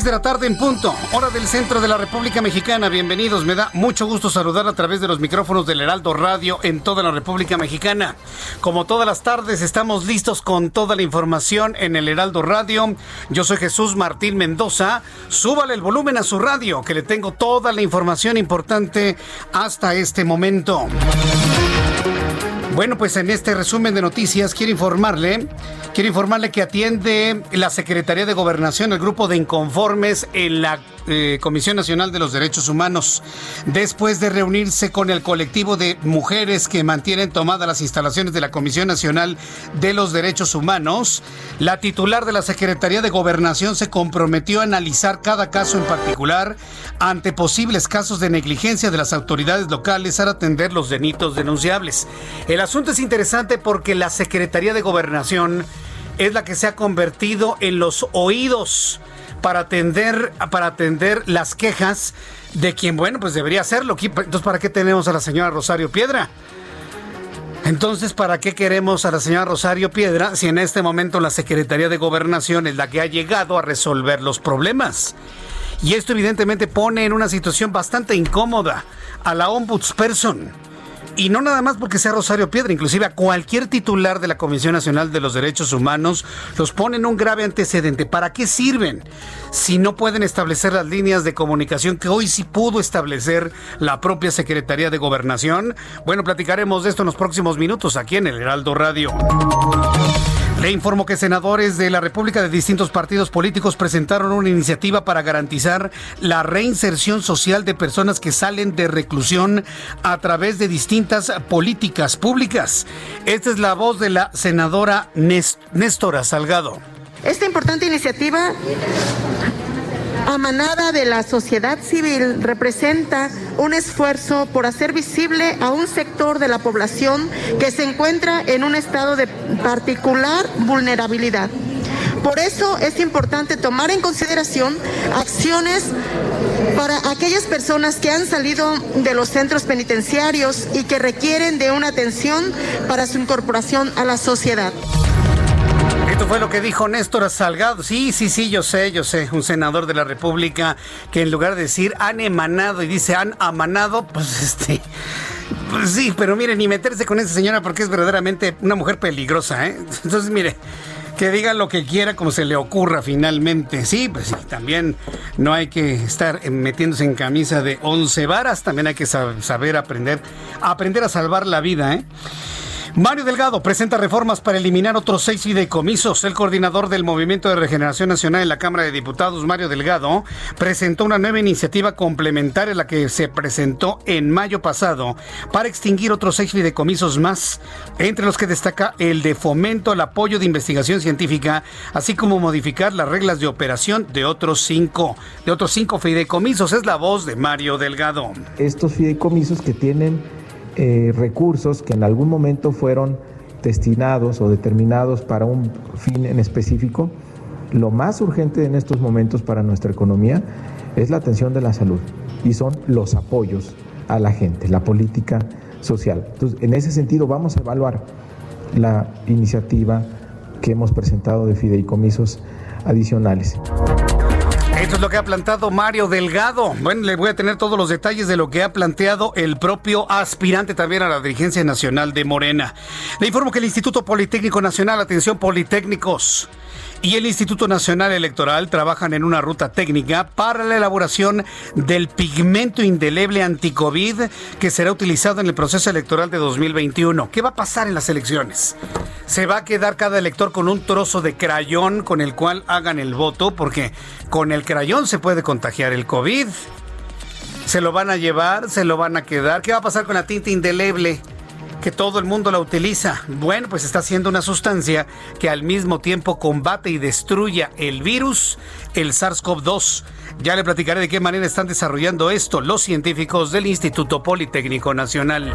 6 de la tarde en punto, hora del centro de la República Mexicana. Bienvenidos, me da mucho gusto saludar a través de los micrófonos del Heraldo Radio en toda la República Mexicana. Como todas las tardes, estamos listos con toda la información en el Heraldo Radio. Yo soy Jesús Martín Mendoza. Súbale el volumen a su radio, que le tengo toda la información importante hasta este momento. Bueno, pues en este resumen de noticias quiero informarle, quiero informarle que atiende la Secretaría de Gobernación el grupo de inconformes en la eh, Comisión Nacional de los Derechos Humanos, después de reunirse con el colectivo de mujeres que mantienen tomadas las instalaciones de la Comisión Nacional de los Derechos Humanos, la titular de la Secretaría de Gobernación se comprometió a analizar cada caso en particular ante posibles casos de negligencia de las autoridades locales para atender los delitos denunciables. Asunto es interesante porque la Secretaría de Gobernación es la que se ha convertido en los oídos para atender, para atender las quejas de quien, bueno, pues debería hacerlo. Entonces, ¿para qué tenemos a la señora Rosario Piedra? Entonces, ¿para qué queremos a la señora Rosario Piedra si en este momento la Secretaría de Gobernación es la que ha llegado a resolver los problemas? Y esto evidentemente pone en una situación bastante incómoda a la ombudsperson y no nada más porque sea Rosario Piedra, inclusive a cualquier titular de la Comisión Nacional de los Derechos Humanos los pone en un grave antecedente. ¿Para qué sirven si no pueden establecer las líneas de comunicación que hoy sí pudo establecer la propia Secretaría de Gobernación? Bueno, platicaremos de esto en los próximos minutos aquí en el Heraldo Radio. Le informo que senadores de la República de distintos partidos políticos presentaron una iniciativa para garantizar la reinserción social de personas que salen de reclusión a través de distintas políticas públicas. Esta es la voz de la senadora Néstora Salgado. Esta importante iniciativa amanada de la sociedad civil representa un esfuerzo por hacer visible a un sector de la población que se encuentra en un estado de particular vulnerabilidad. Por eso es importante tomar en consideración acciones para aquellas personas que han salido de los centros penitenciarios y que requieren de una atención para su incorporación a la sociedad. Esto fue lo que dijo Néstor Salgado. Sí, sí, sí, yo sé, yo sé. Un senador de la República que en lugar de decir han emanado y dice han amanado, pues este. Pues sí, pero mire, ni meterse con esa señora porque es verdaderamente una mujer peligrosa, ¿eh? Entonces, mire, que diga lo que quiera como se le ocurra finalmente. Sí, pues sí, también no hay que estar metiéndose en camisa de once varas, también hay que saber aprender, aprender a salvar la vida, ¿eh? Mario Delgado presenta reformas para eliminar otros seis fideicomisos. El coordinador del Movimiento de Regeneración Nacional en la Cámara de Diputados, Mario Delgado, presentó una nueva iniciativa complementaria a la que se presentó en mayo pasado para extinguir otros seis fideicomisos más, entre los que destaca el de fomento al apoyo de investigación científica, así como modificar las reglas de operación de otros cinco, de otros cinco fideicomisos. Es la voz de Mario Delgado. Estos fideicomisos que tienen eh, recursos que en algún momento fueron destinados o determinados para un fin en específico, lo más urgente en estos momentos para nuestra economía es la atención de la salud y son los apoyos a la gente, la política social. Entonces, en ese sentido vamos a evaluar la iniciativa que hemos presentado de fideicomisos adicionales. Esto es lo que ha plantado Mario Delgado. Bueno, le voy a tener todos los detalles de lo que ha planteado el propio aspirante también a la dirigencia nacional de Morena. Le informo que el Instituto Politécnico Nacional, atención Politécnicos, y el Instituto Nacional Electoral trabajan en una ruta técnica para la elaboración del pigmento indeleble anticovid que será utilizado en el proceso electoral de 2021. ¿Qué va a pasar en las elecciones? Se va a quedar cada elector con un trozo de crayón con el cual hagan el voto, porque con el crayón se puede contagiar el COVID. Se lo van a llevar, se lo van a quedar. ¿Qué va a pasar con la tinta indeleble? Que todo el mundo la utiliza. Bueno, pues está siendo una sustancia que al mismo tiempo combate y destruya el virus, el SARS-CoV-2. Ya le platicaré de qué manera están desarrollando esto los científicos del Instituto Politécnico Nacional.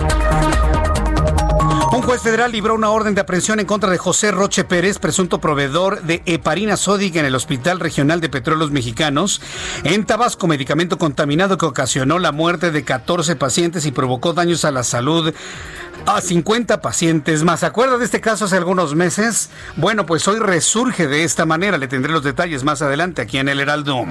Un juez federal libró una orden de aprehensión en contra de José Roche Pérez, presunto proveedor de heparina sódica en el Hospital Regional de Petróleos Mexicanos, en Tabasco, medicamento contaminado que ocasionó la muerte de 14 pacientes y provocó daños a la salud a 50 pacientes más. ¿Se acuerda de este caso hace algunos meses? Bueno, pues hoy resurge de esta manera. Le tendré los detalles más adelante aquí en el Heraldo.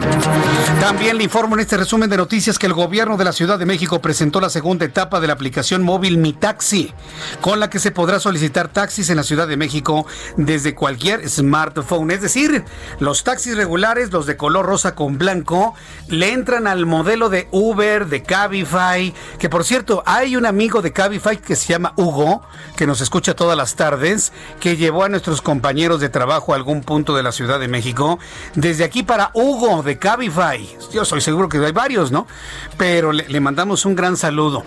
También le informo en este resumen de noticias que el gobierno de la Ciudad de México presentó la segunda etapa de la aplicación móvil Mi Taxi, con la que se podrá solicitar taxis en la Ciudad de México desde cualquier smartphone. Es decir, los taxis regulares, los de color rosa con blanco, le entran al modelo de Uber, de Cabify, que por cierto, hay un amigo de Cabify que se llama Hugo, que nos escucha todas las tardes, que llevó a nuestros compañeros de trabajo a algún punto de la Ciudad de México. Desde aquí para Hugo de Cabify. Yo soy seguro que hay varios, ¿no? Pero le, le mandamos un gran saludo.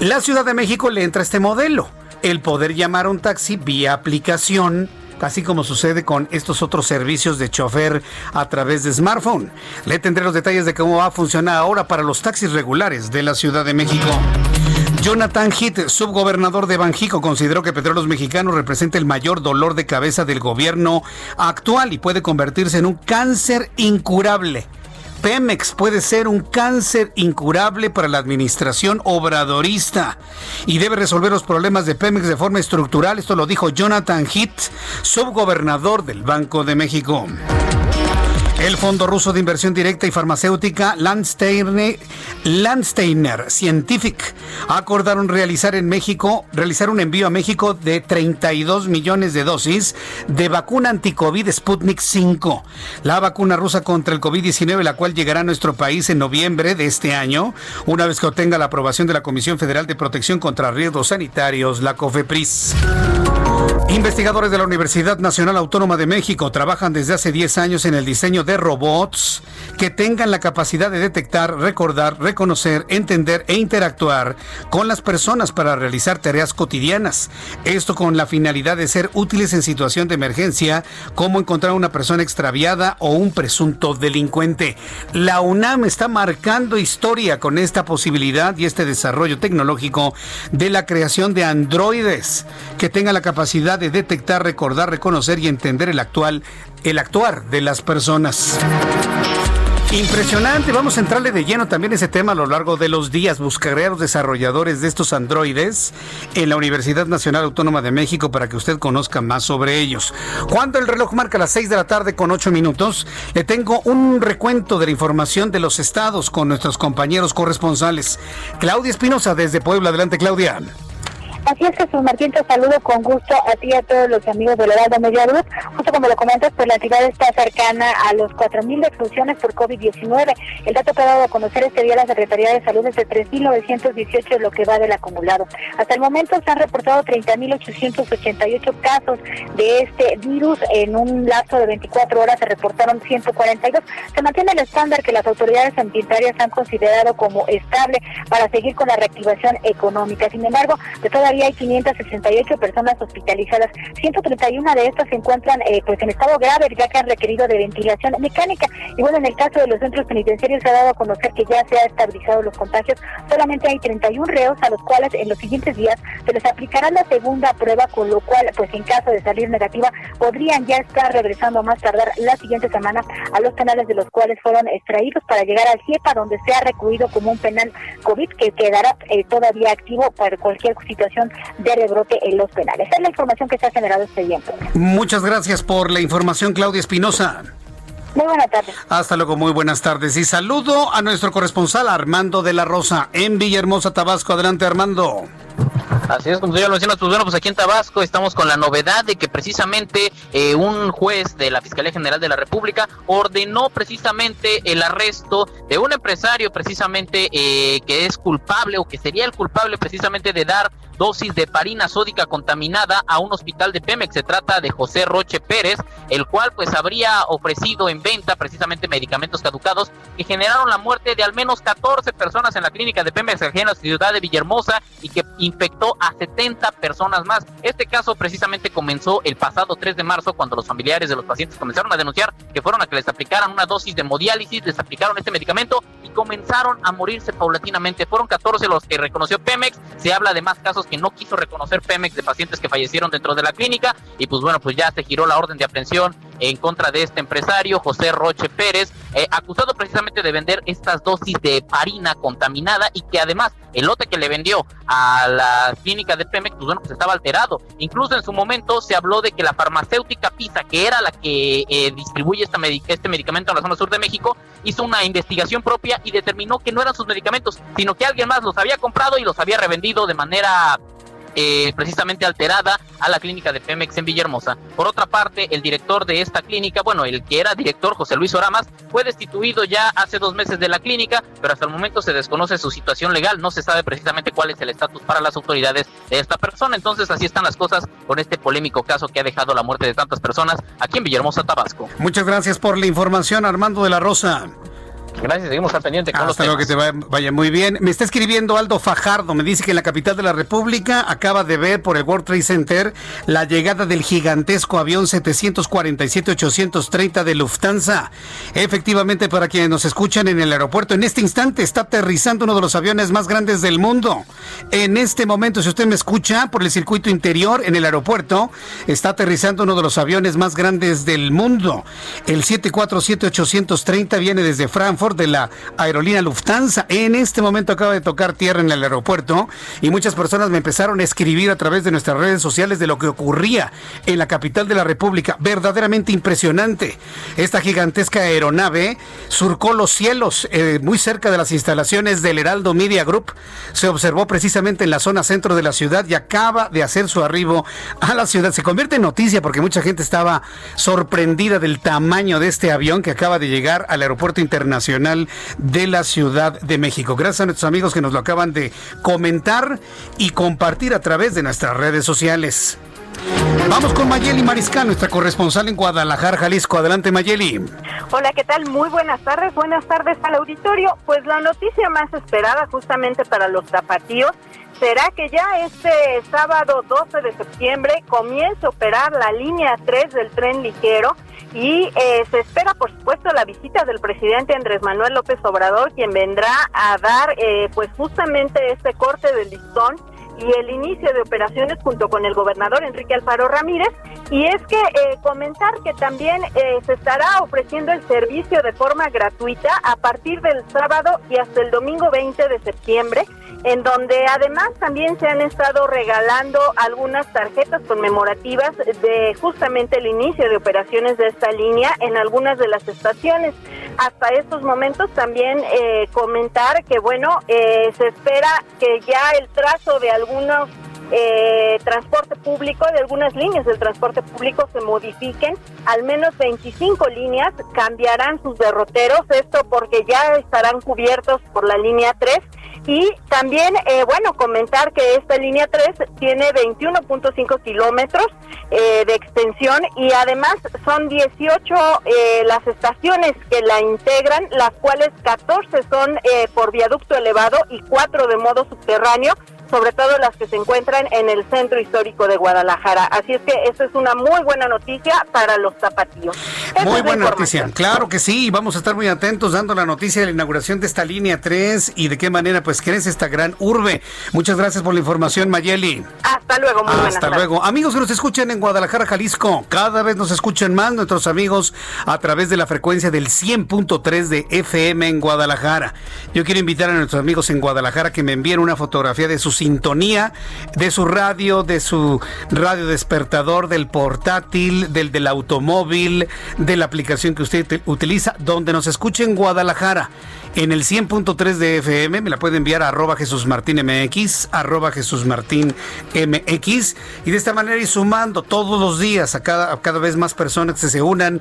La Ciudad de México le entra este modelo. El poder llamar a un taxi vía aplicación así como sucede con estos otros servicios de chofer a través de smartphone. Le tendré los detalles de cómo va a funcionar ahora para los taxis regulares de la Ciudad de México. Jonathan Heath, subgobernador de Banjico, consideró que Petróleos Mexicanos representa el mayor dolor de cabeza del gobierno actual y puede convertirse en un cáncer incurable. Pemex puede ser un cáncer incurable para la administración obradorista y debe resolver los problemas de Pemex de forma estructural. Esto lo dijo Jonathan Heath, subgobernador del Banco de México. El Fondo Ruso de Inversión Directa y Farmacéutica Landsteiner, Landsteiner Scientific acordaron realizar en México, realizar un envío a México de 32 millones de dosis de vacuna anticovid Sputnik 5, la vacuna rusa contra el COVID-19, la cual llegará a nuestro país en noviembre de este año, una vez que obtenga la aprobación de la Comisión Federal de Protección contra Riesgos Sanitarios, la COFEPRIS. Investigadores de la Universidad Nacional Autónoma de México trabajan desde hace 10 años en el diseño de robots que tengan la capacidad de detectar, recordar, reconocer, entender e interactuar con las personas para realizar tareas cotidianas. Esto con la finalidad de ser útiles en situación de emergencia, como encontrar una persona extraviada o un presunto delincuente. La UNAM está marcando historia con esta posibilidad y este desarrollo tecnológico de la creación de androides que tengan la capacidad de detectar, recordar, reconocer y entender el actual el actuar de las personas. Impresionante, vamos a entrarle de lleno también ese tema a lo largo de los días. Buscaré a los desarrolladores de estos androides en la Universidad Nacional Autónoma de México para que usted conozca más sobre ellos. Cuando el reloj marca las 6 de la tarde con 8 minutos, le tengo un recuento de la información de los estados con nuestros compañeros corresponsales. Claudia Espinosa desde Puebla. Adelante, Claudia. Así es, Jesús Martín, te saludo con gusto a ti y a todos los amigos de la Heraldo Media Luz. Justo como lo comentas, pues la entidad está cercana a los 4.000 expulsiones por COVID-19. El dato que ha dado a conocer este día la Secretaría de Salud es de 3.918, lo que va del acumulado. Hasta el momento se han reportado 30.888 casos de este virus. En un lapso de 24 horas se reportaron 142. Se mantiene el estándar que las autoridades sanitarias han considerado como estable para seguir con la reactivación económica. Sin embargo, de todas hay 568 personas hospitalizadas. 131 de estas se encuentran eh, pues en estado grave, ya que han requerido de ventilación mecánica. Y bueno, en el caso de los centros penitenciarios se ha dado a conocer que ya se ha estabilizado los contagios. Solamente hay 31 reos a los cuales en los siguientes días se les aplicará la segunda prueba, con lo cual, pues en caso de salir negativa, podrían ya estar regresando a más tardar la siguiente semana a los penales de los cuales fueron extraídos para llegar al CIEPA, donde se ha recluido como un penal COVID que quedará eh, todavía activo para cualquier situación de rebrote en los penales. Esa es la información que se ha generado este día. Muchas gracias por la información, Claudia Espinosa. Muy buenas tardes. Hasta luego, muy buenas tardes. Y saludo a nuestro corresponsal Armando de la Rosa en Villahermosa, Tabasco. Adelante, Armando. Así es, como ya lo mencionas, pues bueno, pues aquí en Tabasco estamos con la novedad de que precisamente eh, un juez de la Fiscalía General de la República ordenó precisamente el arresto de un empresario precisamente eh, que es culpable o que sería el culpable precisamente de dar dosis de parina sódica contaminada a un hospital de Pemex. Se trata de José Roche Pérez, el cual pues habría ofrecido en venta precisamente medicamentos caducados que generaron la muerte de al menos 14 personas en la clínica de Pemex en la ciudad de Villahermosa y que infectó a 70 personas más. Este caso precisamente comenzó el pasado 3 de marzo cuando los familiares de los pacientes comenzaron a denunciar que fueron a que les aplicaran una dosis de hemodiálisis, les aplicaron este medicamento y comenzaron a morirse paulatinamente. Fueron 14 los que reconoció Pemex. Se habla de más casos que no quiso reconocer Pemex de pacientes que fallecieron dentro de la clínica y pues bueno, pues ya se giró la orden de aprehensión en contra de este empresario, José Roche Pérez, eh, acusado precisamente de vender estas dosis de parina contaminada y que además el lote que le vendió a la clínica de Pemex, pues bueno, pues estaba alterado. Incluso en su momento se habló de que la farmacéutica Pisa, que era la que eh, distribuye esta este medicamento en la zona sur de México, hizo una investigación propia y determinó que no eran sus medicamentos, sino que alguien más los había comprado y los había revendido de manera eh, precisamente alterada a la clínica de Pemex en Villahermosa. Por otra parte, el director de esta clínica, bueno, el que era director, José Luis Oramas, fue destituido ya hace dos meses de la clínica, pero hasta el momento se desconoce su situación legal, no se sabe precisamente cuál es el estatus para las autoridades de esta persona. Entonces, así están las cosas con este polémico caso que ha dejado la muerte de tantas personas aquí en Villahermosa, Tabasco. Muchas gracias por la información, Armando de la Rosa. Gracias, seguimos al pendiente con Hasta luego, que te vaya, muy bien. Me está escribiendo Aldo Fajardo, me dice que en la capital de la República acaba de ver por el World Trade Center la llegada del gigantesco avión 747-830 de Lufthansa. Efectivamente, para quienes nos escuchan en el aeropuerto, en este instante está aterrizando uno de los aviones más grandes del mundo. En este momento, si usted me escucha por el circuito interior en el aeropuerto, está aterrizando uno de los aviones más grandes del mundo. El 747-830 viene desde De la aerolínea Lufthansa. En este momento acaba de tocar tierra en el aeropuerto y muchas personas me empezaron a escribir a través de nuestras redes sociales de lo que ocurría en la capital de la República. Verdaderamente impresionante. Esta gigantesca aeronave surcó los cielos eh, muy cerca de las instalaciones del Heraldo Media Group. Se observó precisamente en la zona centro de la ciudad y acaba de hacer su arribo a la ciudad. Se convierte en noticia porque mucha gente estaba sorprendida del tamaño de este avión que acaba de llegar al aeropuerto internacional de la Ciudad de México. Gracias a nuestros amigos que nos lo acaban de comentar y compartir a través de nuestras redes sociales. Vamos con Mayeli Mariscal, nuestra corresponsal en Guadalajara, Jalisco. Adelante, Mayeli. Hola, ¿qué tal? Muy buenas tardes. Buenas tardes al auditorio. Pues la noticia más esperada justamente para los zapatíos será que ya este sábado 12 de septiembre comience a operar la línea 3 del tren ligero y eh, se espera, por supuesto, la visita del presidente Andrés Manuel López Obrador, quien vendrá a dar, eh, pues, justamente este corte de listón y el inicio de operaciones junto con el gobernador Enrique Alfaro Ramírez. Y es que eh, comentar que también se estará ofreciendo el servicio de forma gratuita a partir del sábado y hasta el domingo 20 de septiembre en donde además también se han estado regalando algunas tarjetas conmemorativas de justamente el inicio de operaciones de esta línea en algunas de las estaciones. Hasta estos momentos también eh, comentar que bueno, eh, se espera que ya el trazo de algunos eh, transporte público, de algunas líneas del transporte público se modifiquen, al menos 25 líneas cambiarán sus derroteros, esto porque ya estarán cubiertos por la línea 3 y también, eh, bueno, comentar que esta línea 3 tiene 21.5 kilómetros eh, de extensión y además son 18 eh, las estaciones que la integran, las cuales 14 son por viaducto elevado y 4 de modo subterráneo sobre todo las que se encuentran en el centro histórico de Guadalajara. Así es que esa es una muy buena noticia para los zapatillos. muy buena noticia, claro que sí, vamos a estar muy atentos dando la noticia de la inauguración de esta línea 3 y de qué manera pues crece esta gran urbe. Muchas gracias por la información, Mayeli. Hasta luego, muy Hasta luego. Amigos que nos escuchan en Guadalajara, Jalisco, cada vez nos escuchan más nuestros amigos a través de la frecuencia del 100.3 de FM en Guadalajara. Yo quiero invitar a nuestros amigos en Guadalajara que me envíen una fotografía de sus sintonía de su radio, de su radio despertador, del portátil, del del automóvil, de la aplicación que usted utiliza, donde nos escuche en Guadalajara en el 100.3 de FM. Me la puede enviar a arroba Jesús Martín MX, arroba Jesús Martín MX. Y de esta manera ir sumando todos los días a cada, cada vez más personas que se unan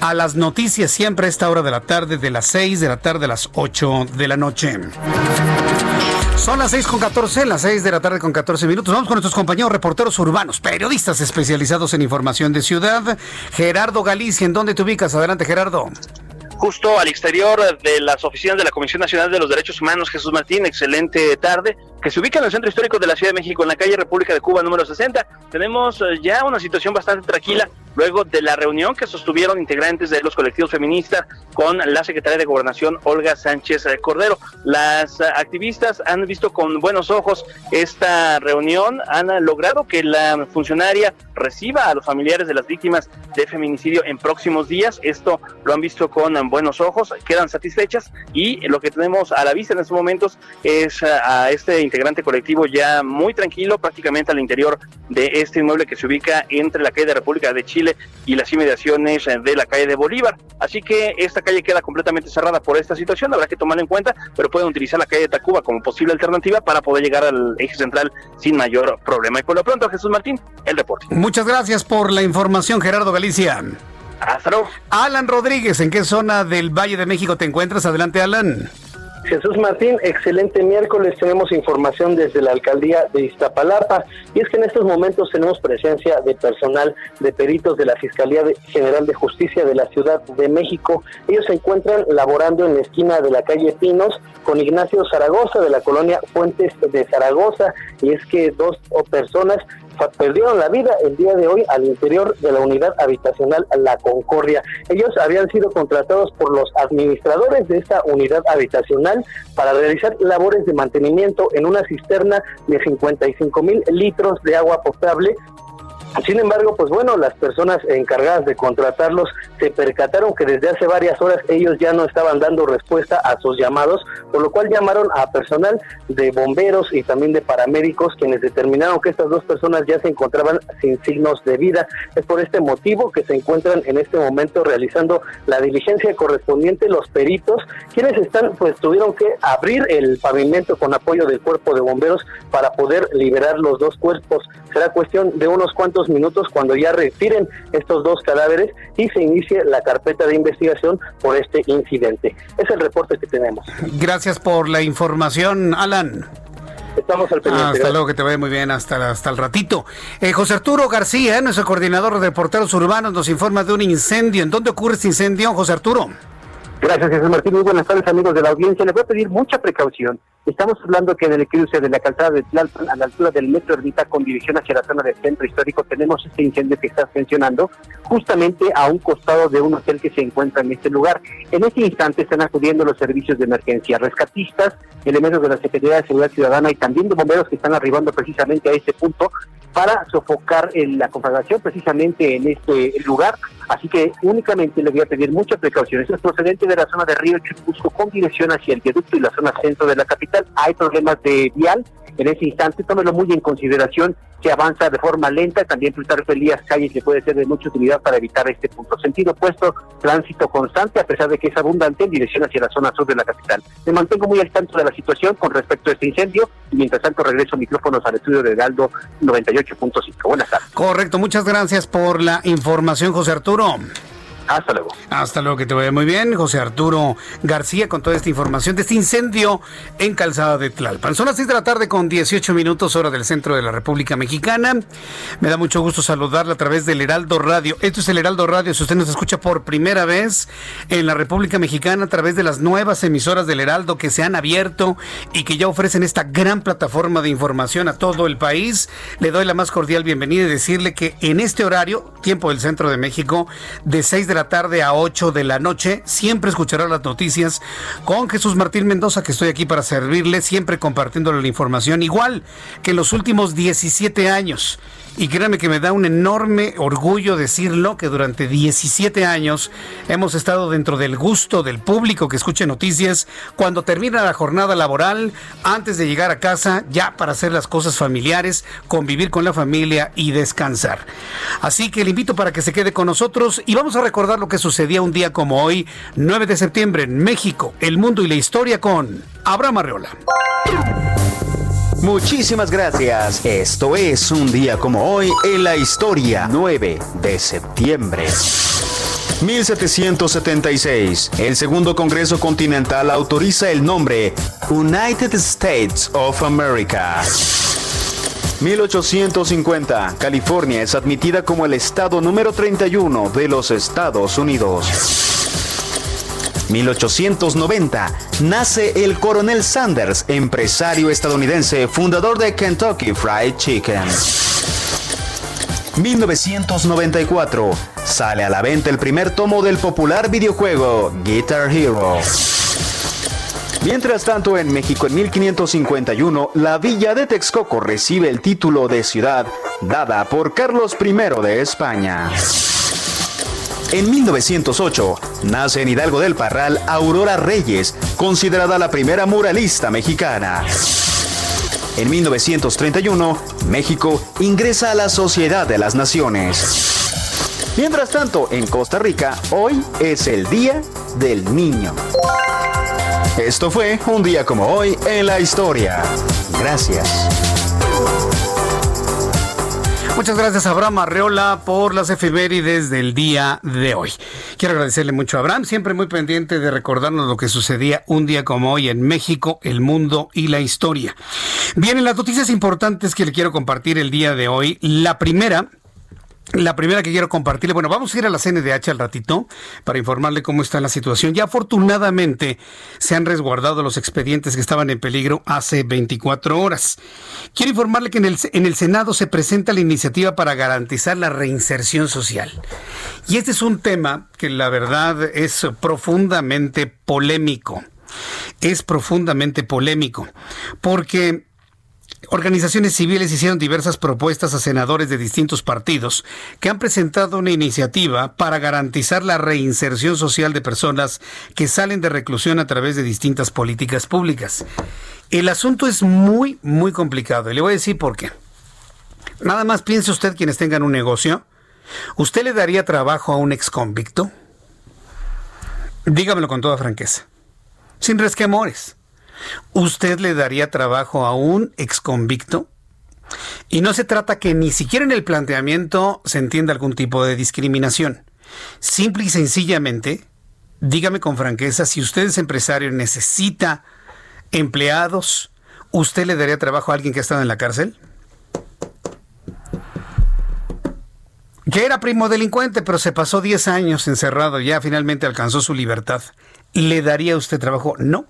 a las noticias siempre a esta hora de la tarde, de las 6 de la tarde a las 8 de la noche. Son las 6 con 14, las 6 de la tarde con 14 minutos. Vamos con nuestros compañeros reporteros urbanos, periodistas especializados en información de ciudad. Gerardo Galicia, ¿en dónde te ubicas? Adelante, Gerardo justo al exterior de las oficinas de la Comisión Nacional de los Derechos Humanos, Jesús Martín, excelente tarde, que se ubica en el centro histórico de la Ciudad de México, en la calle República de Cuba número 60. Tenemos eh, ya una situación bastante tranquila luego de la reunión que sostuvieron integrantes de los colectivos feministas con la secretaria de Gobernación, Olga Sánchez Cordero. Las activistas han visto con buenos ojos esta reunión, han logrado que la funcionaria reciba a los familiares de las víctimas de feminicidio en próximos días. Esto lo han visto con buenos ojos, quedan satisfechas y lo que tenemos a la vista en estos momentos es a este integrante colectivo ya muy tranquilo, prácticamente al interior de este inmueble que se ubica entre la calle de República de Chile y las inmediaciones de la calle de Bolívar. Así que esta calle queda completamente cerrada por esta situación, habrá que tomarlo en cuenta, pero pueden utilizar la calle de Tacuba como posible alternativa para poder llegar al eje central sin mayor problema. Y por lo pronto, Jesús Martín, el reporte. Muchas gracias por la información, Gerardo Galicia. Alan Rodríguez, ¿en qué zona del Valle de México te encuentras? Adelante, Alan. Jesús Martín, excelente miércoles. Tenemos información desde la alcaldía de Iztapalapa y es que en estos momentos tenemos presencia de personal de peritos de la Fiscalía General de Justicia de la Ciudad de México. Ellos se encuentran laborando en la esquina de la calle Pinos con Ignacio Zaragoza de la colonia Fuentes de Zaragoza y es que dos personas perdieron la vida el día de hoy al interior de la unidad habitacional La Concordia. Ellos habían sido contratados por los administradores de esta unidad habitacional para realizar labores de mantenimiento en una cisterna de 55 mil litros de agua potable sin embargo, pues bueno, las personas encargadas de contratarlos se percataron que desde hace varias horas ellos ya no estaban dando respuesta a sus llamados, por lo cual llamaron a personal de bomberos y también de paramédicos quienes determinaron que estas dos personas ya se encontraban sin signos de vida. Es por este motivo que se encuentran en este momento realizando la diligencia correspondiente los peritos, quienes están pues tuvieron que abrir el pavimento con apoyo del cuerpo de bomberos para poder liberar los dos cuerpos. Será cuestión de unos cuantos minutos cuando ya retiren estos dos cadáveres y se inicie la carpeta de investigación por este incidente. Es el reporte que tenemos. Gracias por la información, Alan. Estamos al pendiente. hasta luego, que te vaya muy bien, hasta, hasta el ratito. Eh, José Arturo García, nuestro coordinador de reporteros urbanos, nos informa de un incendio. ¿En dónde ocurre este incendio, José Arturo? Gracias, Jesús Martín. Muy buenas tardes, amigos de la audiencia. Les voy a pedir mucha precaución. Estamos hablando que en el cruce de la calzada de Tlalpan, a la altura del metro Ermita, con dirección hacia la zona del centro histórico, tenemos este incendio que estás mencionando, justamente a un costado de un hotel que se encuentra en este lugar. En este instante están acudiendo los servicios de emergencia, rescatistas, elementos de la Secretaría de Seguridad Ciudadana y también de bomberos que están arribando precisamente a este punto para sofocar la conflagración precisamente en este lugar. Así que únicamente le voy a pedir mucha precaución. Esto es procedente de la zona de Río Chupusco con dirección hacia el viaducto y la zona centro de la capital. Hay problemas de vial en ese instante, tómelo muy en consideración que avanza de forma lenta, también Plutarco Elías Calles le puede ser de mucha utilidad para evitar este punto. Sentido opuesto, tránsito constante, a pesar de que es abundante en dirección hacia la zona sur de la capital. Me mantengo muy al tanto de la situación con respecto a este incendio y mientras tanto regreso micrófonos al estudio de Galdo 98.5. Buenas tardes. Correcto, muchas gracias por la información, José Arturo. Hasta luego. Hasta luego, que te vaya muy bien. José Arturo García con toda esta información de este incendio en Calzada de Tlalpan. Son las 6 de la tarde con 18 minutos hora del centro de la República Mexicana. Me da mucho gusto saludarla a través del Heraldo Radio. Esto es el Heraldo Radio. Si usted nos escucha por primera vez en la República Mexicana a través de las nuevas emisoras del Heraldo que se han abierto y que ya ofrecen esta gran plataforma de información a todo el país, le doy la más cordial bienvenida y decirle que en este horario, tiempo del centro de México, de 6 de de la tarde a 8 de la noche. Siempre escuchará las noticias con Jesús Martín Mendoza, que estoy aquí para servirle, siempre compartiéndole la información, igual que los últimos 17 años y créanme que me da un enorme orgullo decirlo que durante 17 años hemos estado dentro del gusto del público que escuche noticias cuando termina la jornada laboral, antes de llegar a casa, ya para hacer las cosas familiares, convivir con la familia y descansar. Así que le invito para que se quede con nosotros y vamos a recordar lo que sucedía un día como hoy, 9 de septiembre en México, el mundo y la historia con Abraham Arreola. Muchísimas gracias. Esto es un día como hoy en la historia 9 de septiembre. 1776. El segundo Congreso Continental autoriza el nombre United States of America. 1850. California es admitida como el estado número 31 de los Estados Unidos. 1890, nace el coronel Sanders, empresario estadounidense, fundador de Kentucky Fried Chicken. 1994, sale a la venta el primer tomo del popular videojuego Guitar Hero. Mientras tanto, en México en 1551, la villa de Texcoco recibe el título de ciudad dada por Carlos I de España. En 1908 nace en Hidalgo del Parral Aurora Reyes, considerada la primera muralista mexicana. En 1931, México ingresa a la Sociedad de las Naciones. Mientras tanto, en Costa Rica, hoy es el Día del Niño. Esto fue un día como hoy en la historia. Gracias. Muchas gracias Abraham Arreola por las efemérides del día de hoy. Quiero agradecerle mucho a Abraham, siempre muy pendiente de recordarnos lo que sucedía un día como hoy en México, el mundo y la historia. Bien, las noticias importantes que le quiero compartir el día de hoy. La primera la primera que quiero compartirle, bueno, vamos a ir a la CNDH al ratito para informarle cómo está la situación. Ya afortunadamente se han resguardado los expedientes que estaban en peligro hace 24 horas. Quiero informarle que en el, en el Senado se presenta la iniciativa para garantizar la reinserción social. Y este es un tema que la verdad es profundamente polémico. Es profundamente polémico porque Organizaciones civiles hicieron diversas propuestas a senadores de distintos partidos que han presentado una iniciativa para garantizar la reinserción social de personas que salen de reclusión a través de distintas políticas públicas. El asunto es muy, muy complicado y le voy a decir por qué. Nada más piense usted quienes tengan un negocio. ¿Usted le daría trabajo a un ex convicto? Dígamelo con toda franqueza. Sin resquemores. ¿Usted le daría trabajo a un exconvicto? Y no se trata que ni siquiera en el planteamiento se entienda algún tipo de discriminación. Simple y sencillamente, dígame con franqueza, si usted es empresario y necesita empleados, ¿usted le daría trabajo a alguien que ha estado en la cárcel? Que era primo delincuente, pero se pasó 10 años encerrado, ya finalmente alcanzó su libertad. ¿Le daría usted trabajo? No.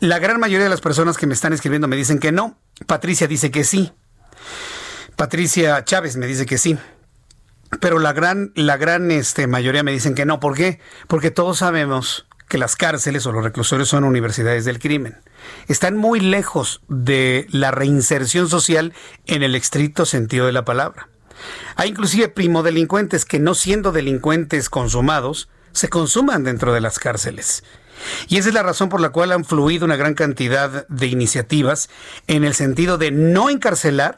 La gran mayoría de las personas que me están escribiendo me dicen que no. Patricia dice que sí. Patricia Chávez me dice que sí. Pero la gran, la gran este, mayoría me dicen que no. ¿Por qué? Porque todos sabemos que las cárceles o los reclusorios son universidades del crimen. Están muy lejos de la reinserción social en el estricto sentido de la palabra. Hay inclusive primodelincuentes que no siendo delincuentes consumados, se consuman dentro de las cárceles. Y esa es la razón por la cual han fluido una gran cantidad de iniciativas en el sentido de no encarcelar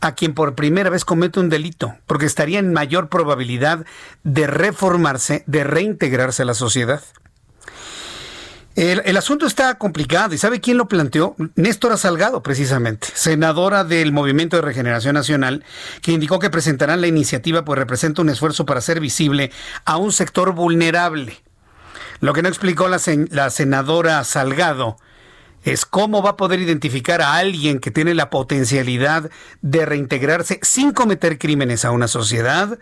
a quien por primera vez comete un delito, porque estaría en mayor probabilidad de reformarse, de reintegrarse a la sociedad. El, asunto está complicado y ¿sabe quién lo planteó? Néstora Salgado, precisamente, senadora del Movimiento de Regeneración Nacional, que indicó que presentarán la iniciativa pues representa un esfuerzo para hacer visible a un sector vulnerable lo que no explicó la, senadora Salgado es cómo va a poder identificar a alguien que tiene la potencialidad de reintegrarse sin cometer crímenes a una sociedad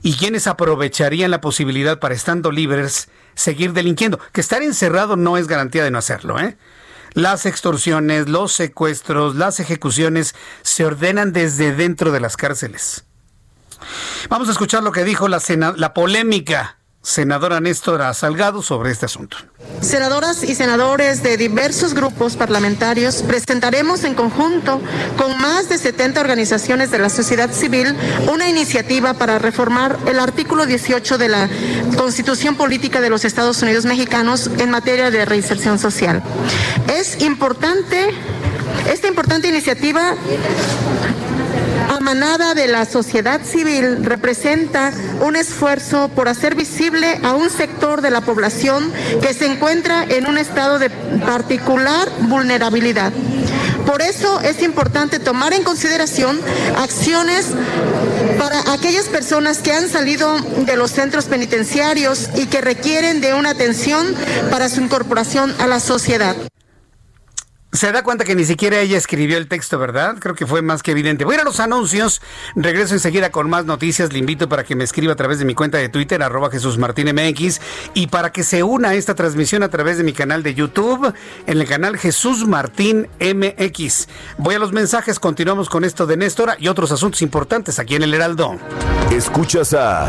y quienes aprovecharían la posibilidad para estando libres seguir delinquiendo. Que estar encerrado no es garantía de no hacerlo, ¿eh? Las extorsiones, los secuestros, las ejecuciones se ordenan desde dentro de las cárceles. Vamos a escuchar lo que dijo la, la polémica senadora Néstora Salgado sobre este asunto. Senadoras y senadores de diversos grupos parlamentarios presentaremos en conjunto con más de 70 organizaciones de la sociedad civil una iniciativa para reformar el artículo 18 de la Constitución Política de los Estados Unidos Mexicanos en materia de reinserción social. Es importante, esta importante iniciativa manada de la sociedad civil representa un esfuerzo por hacer visible a un sector de la población que se encuentra en un estado de particular vulnerabilidad. Por eso es importante tomar en consideración acciones para aquellas personas que han salido de los centros penitenciarios y que requieren de una atención para su incorporación a la sociedad. Se da cuenta que ni siquiera ella escribió el texto, ¿verdad? Creo que fue más que evidente. Voy a ir a los anuncios. Regreso enseguida con más noticias. Le invito para que me escriba a través de mi cuenta de Twitter, arroba Jesús MX, y para que se una a esta transmisión a través de mi canal de YouTube, en el canal Jesús Martín MX. Voy a los mensajes, continuamos con esto de Néstor y otros asuntos importantes aquí en el Heraldo. Escuchas a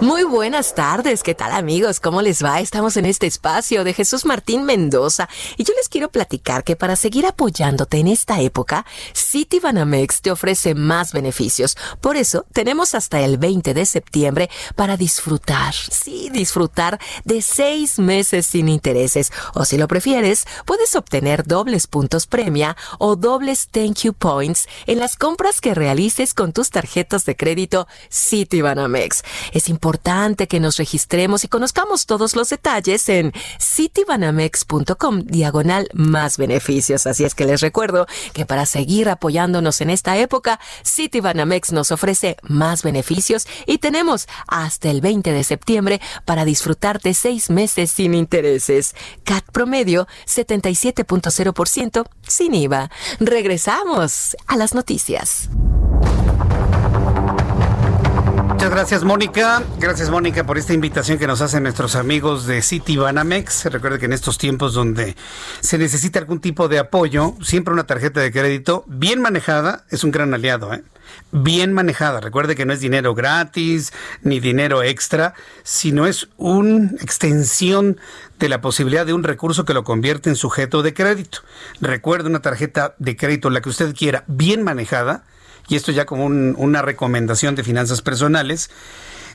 Muy buenas tardes, ¿qué tal amigos? ¿Cómo les va? Estamos en este espacio de Jesús Martín Mendoza y yo les quiero platicar que para seguir apoyándote en esta época, City Banamex te ofrece más beneficios. Por eso tenemos hasta el 20 de septiembre para disfrutar, sí, disfrutar de seis meses sin intereses. O si lo prefieres, puedes obtener dobles puntos premia o dobles thank you points en las compras que realices con tus tarjetas de crédito City Banamex. Es importante importante que nos registremos y conozcamos todos los detalles en citibanamex.com diagonal más beneficios. Así es que les recuerdo que para seguir apoyándonos en esta época, Citibanamex nos ofrece más beneficios y tenemos hasta el 20 de septiembre para disfrutar de seis meses sin intereses. CAT promedio 77.0% sin IVA. Regresamos a las noticias. Muchas gracias, Mónica. Gracias, Mónica, por esta invitación que nos hacen nuestros amigos de City Banamex. Recuerde que en estos tiempos donde se necesita algún tipo de apoyo, siempre una tarjeta de crédito bien manejada es un gran aliado, ¿eh? Bien manejada. Recuerde que no es dinero gratis ni dinero extra, sino es una extensión de la posibilidad de un recurso que lo convierte en sujeto de crédito. Recuerde una tarjeta de crédito, la que usted quiera, bien manejada y esto ya como una recomendación de finanzas personales,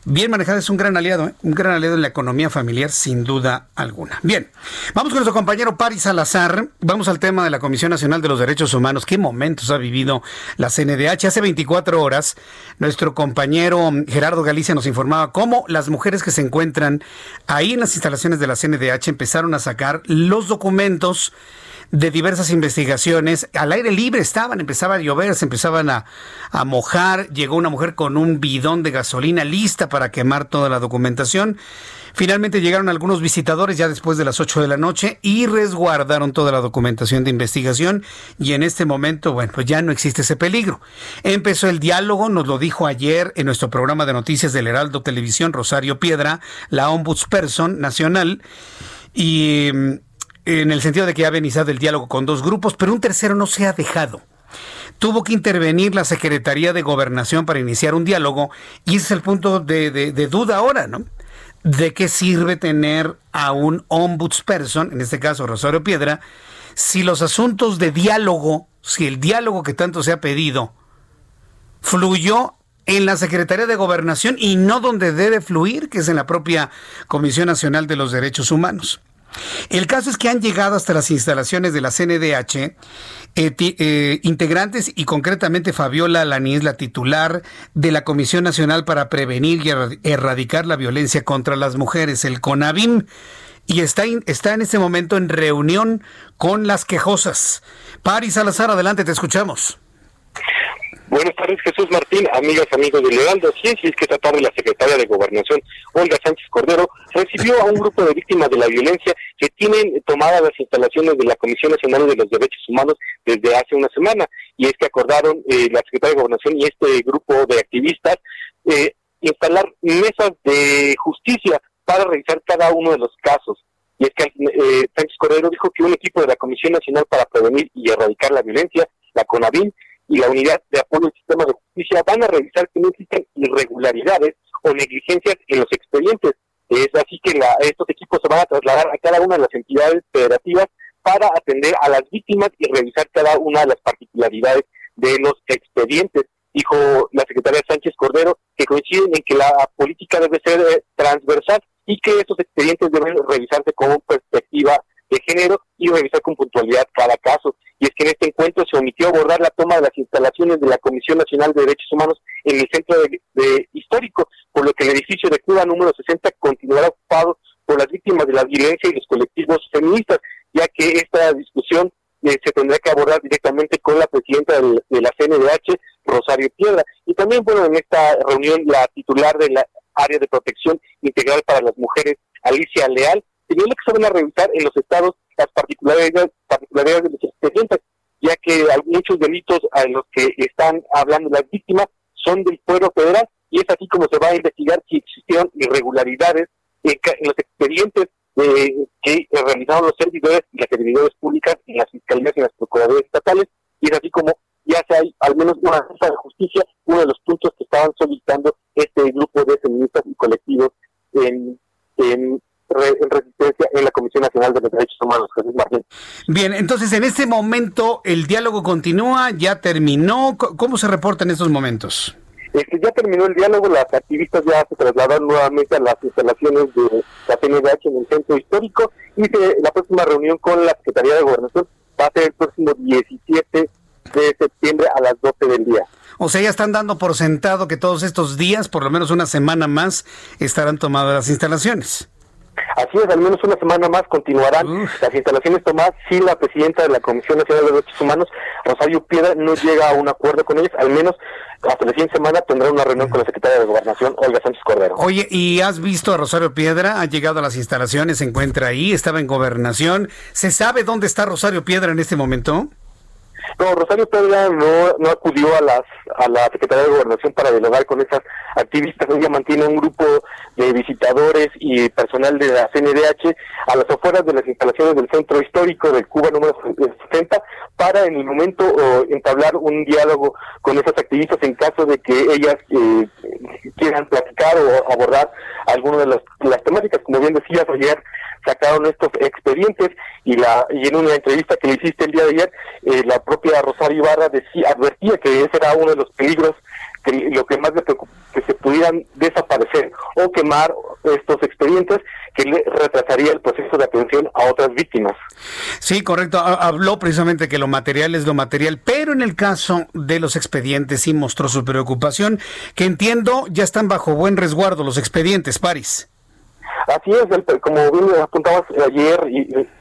bien manejada es un gran aliado, ¿eh? un gran aliado en la economía familiar sin duda alguna. Bien, vamos con nuestro compañero Paris Salazar, vamos al tema de la Comisión Nacional de los Derechos Humanos. ¿Qué momentos ha vivido la CNDH? Hace 24 horas, nuestro compañero Gerardo Galicia nos informaba cómo las mujeres que se encuentran ahí en las instalaciones de la CNDH empezaron a sacar los documentos de diversas investigaciones. Al aire libre estaban, empezaba a llover, se empezaban a, mojar. Llegó una mujer con un bidón de gasolina lista para quemar toda la documentación. Finalmente llegaron algunos visitadores ya después de las 8 de la noche y resguardaron toda la documentación de investigación y en este momento, bueno, pues ya no existe ese peligro. Empezó el diálogo, nos lo dijo ayer en nuestro programa de noticias del Heraldo Televisión, Rosario Piedra, la ombudsperson nacional, y en el sentido de que ha iniciado el diálogo con dos grupos, pero un tercero no se ha dejado. Tuvo que intervenir la Secretaría de Gobernación para iniciar un diálogo y ese es el punto de, de duda ahora, ¿no? ¿De qué sirve tener a un ombudsperson, en este caso Rosario Piedra, si los asuntos de diálogo, si el diálogo que tanto se ha pedido fluyó en la Secretaría de Gobernación y no donde debe fluir, que es en la propia Comisión Nacional de los Derechos Humanos? El caso es que han llegado hasta las instalaciones de la CNDH eh, eh, integrantes y concretamente Fabiola Lanís, la titular de la Comisión Nacional para Prevenir y Erradicar la Violencia contra las Mujeres, el CONAVIM. y está, está en este momento en reunión con las quejosas. Paris Salazar, adelante, te escuchamos. Buenas tardes, Jesús Martín, amigas, amigos de Lealdo. Sí, es que esta tarde la secretaria de Gobernación, Olga Sánchez Cordero, recibió a un grupo de víctimas de la violencia que tienen tomadas las instalaciones de la Comisión Nacional de los Derechos Humanos desde hace una semana. Y es que acordaron eh, la secretaria de Gobernación y este grupo de activistas eh, instalar mesas de justicia para revisar cada uno de los casos. Y es que eh, Sánchez Cordero dijo que un equipo de la Comisión Nacional para Prevenir y Erradicar la Violencia, la CONAVIN, y la Unidad de Apoyo al Sistema de Justicia van a revisar que no existen irregularidades o negligencias en los expedientes. Es así que la, estos equipos se van a trasladar a cada una de las entidades federativas para atender a las víctimas y revisar cada una de las particularidades de los expedientes dijo la secretaria Sánchez Cordero, que coinciden en que la política debe ser eh, transversal y que estos expedientes deben revisarse con perspectiva de género y revisar con puntualidad cada caso. Y es que en este encuentro se omitió abordar la toma de las instalaciones de la Comisión Nacional de Derechos Humanos en el centro de, histórico, por lo que el edificio de Cuba número 60 continuará ocupado por las víctimas de la violencia y los colectivos feministas, ya que esta discusión eh, se tendrá que abordar directamente con la presidenta de la CNDH, Rosario Piedra. Y también, bueno, en esta reunión la titular de la área de protección integral para las mujeres, Alicia Leal, señaló que se van a revisar en los estados las particularidades, particularidades de los expedientes, ya que muchos delitos a los que están hablando las víctimas son del pueblo federal y es así como se va a investigar si existieron irregularidades en, los expedientes eh, que realizaron los servidores y las servidores públicas en las fiscalías y las procuradurías estatales y es así como ya se hay al menos una de justicia, uno de los puntos que estaban solicitando este grupo de feministas y colectivos en, en, resistencia en la Comisión Nacional de los Derechos Humanos, Jesús Martín. Bien, entonces en este momento el diálogo continúa, ya terminó, ¿cómo se reporta en estos momentos? Es que ya terminó el diálogo, las activistas ya se trasladaron nuevamente a las instalaciones de la CNDH en el centro histórico y la próxima reunión con la Secretaría de Gobernación va a ser el próximo 17 de septiembre a las 12 del día. O sea, ya están dando por sentado que todos estos días, por lo menos una semana más, estarán tomadas las instalaciones. Así es, al menos una semana más continuarán las instalaciones tomadas si la presidenta de la Comisión Nacional de Derechos Humanos, Rosario Piedra, no llega a un acuerdo con ellos, al menos hasta la siguiente semana tendrá una reunión con la secretaria de Gobernación, Olga Sánchez Cordero. Oye, ¿y has visto a Rosario Piedra? Ha llegado a las instalaciones, se encuentra ahí, estaba en Gobernación. ¿Se sabe dónde está Rosario Piedra en este momento? No, Rosario Pedra no, no acudió a las a la Secretaría de Gobernación para dialogar con esas activistas. Ella mantiene un grupo de visitadores y personal de la CNDH a las afueras de las instalaciones del Centro Histórico de Cuba número 60 para en el momento entablar un diálogo con esas activistas en caso de que ellas eh, quieran platicar o abordar alguna de las, las temáticas. Como bien decías ayer, sacaron estos expedientes y la y en una entrevista que le hiciste el día de ayer, eh, la propia Rosario Ibarra decía, advertía que ese era uno de los peligros que lo que más le preocupa, que se pudieran desaparecer o quemar estos expedientes que le retrasaría el proceso de atención a otras víctimas. Sí, correcto. Habló precisamente que lo material es lo material, pero en el caso de los expedientes sí mostró su preocupación, que entiendo ya están bajo buen resguardo los expedientes, París. Así es, como bien apuntabas ayer,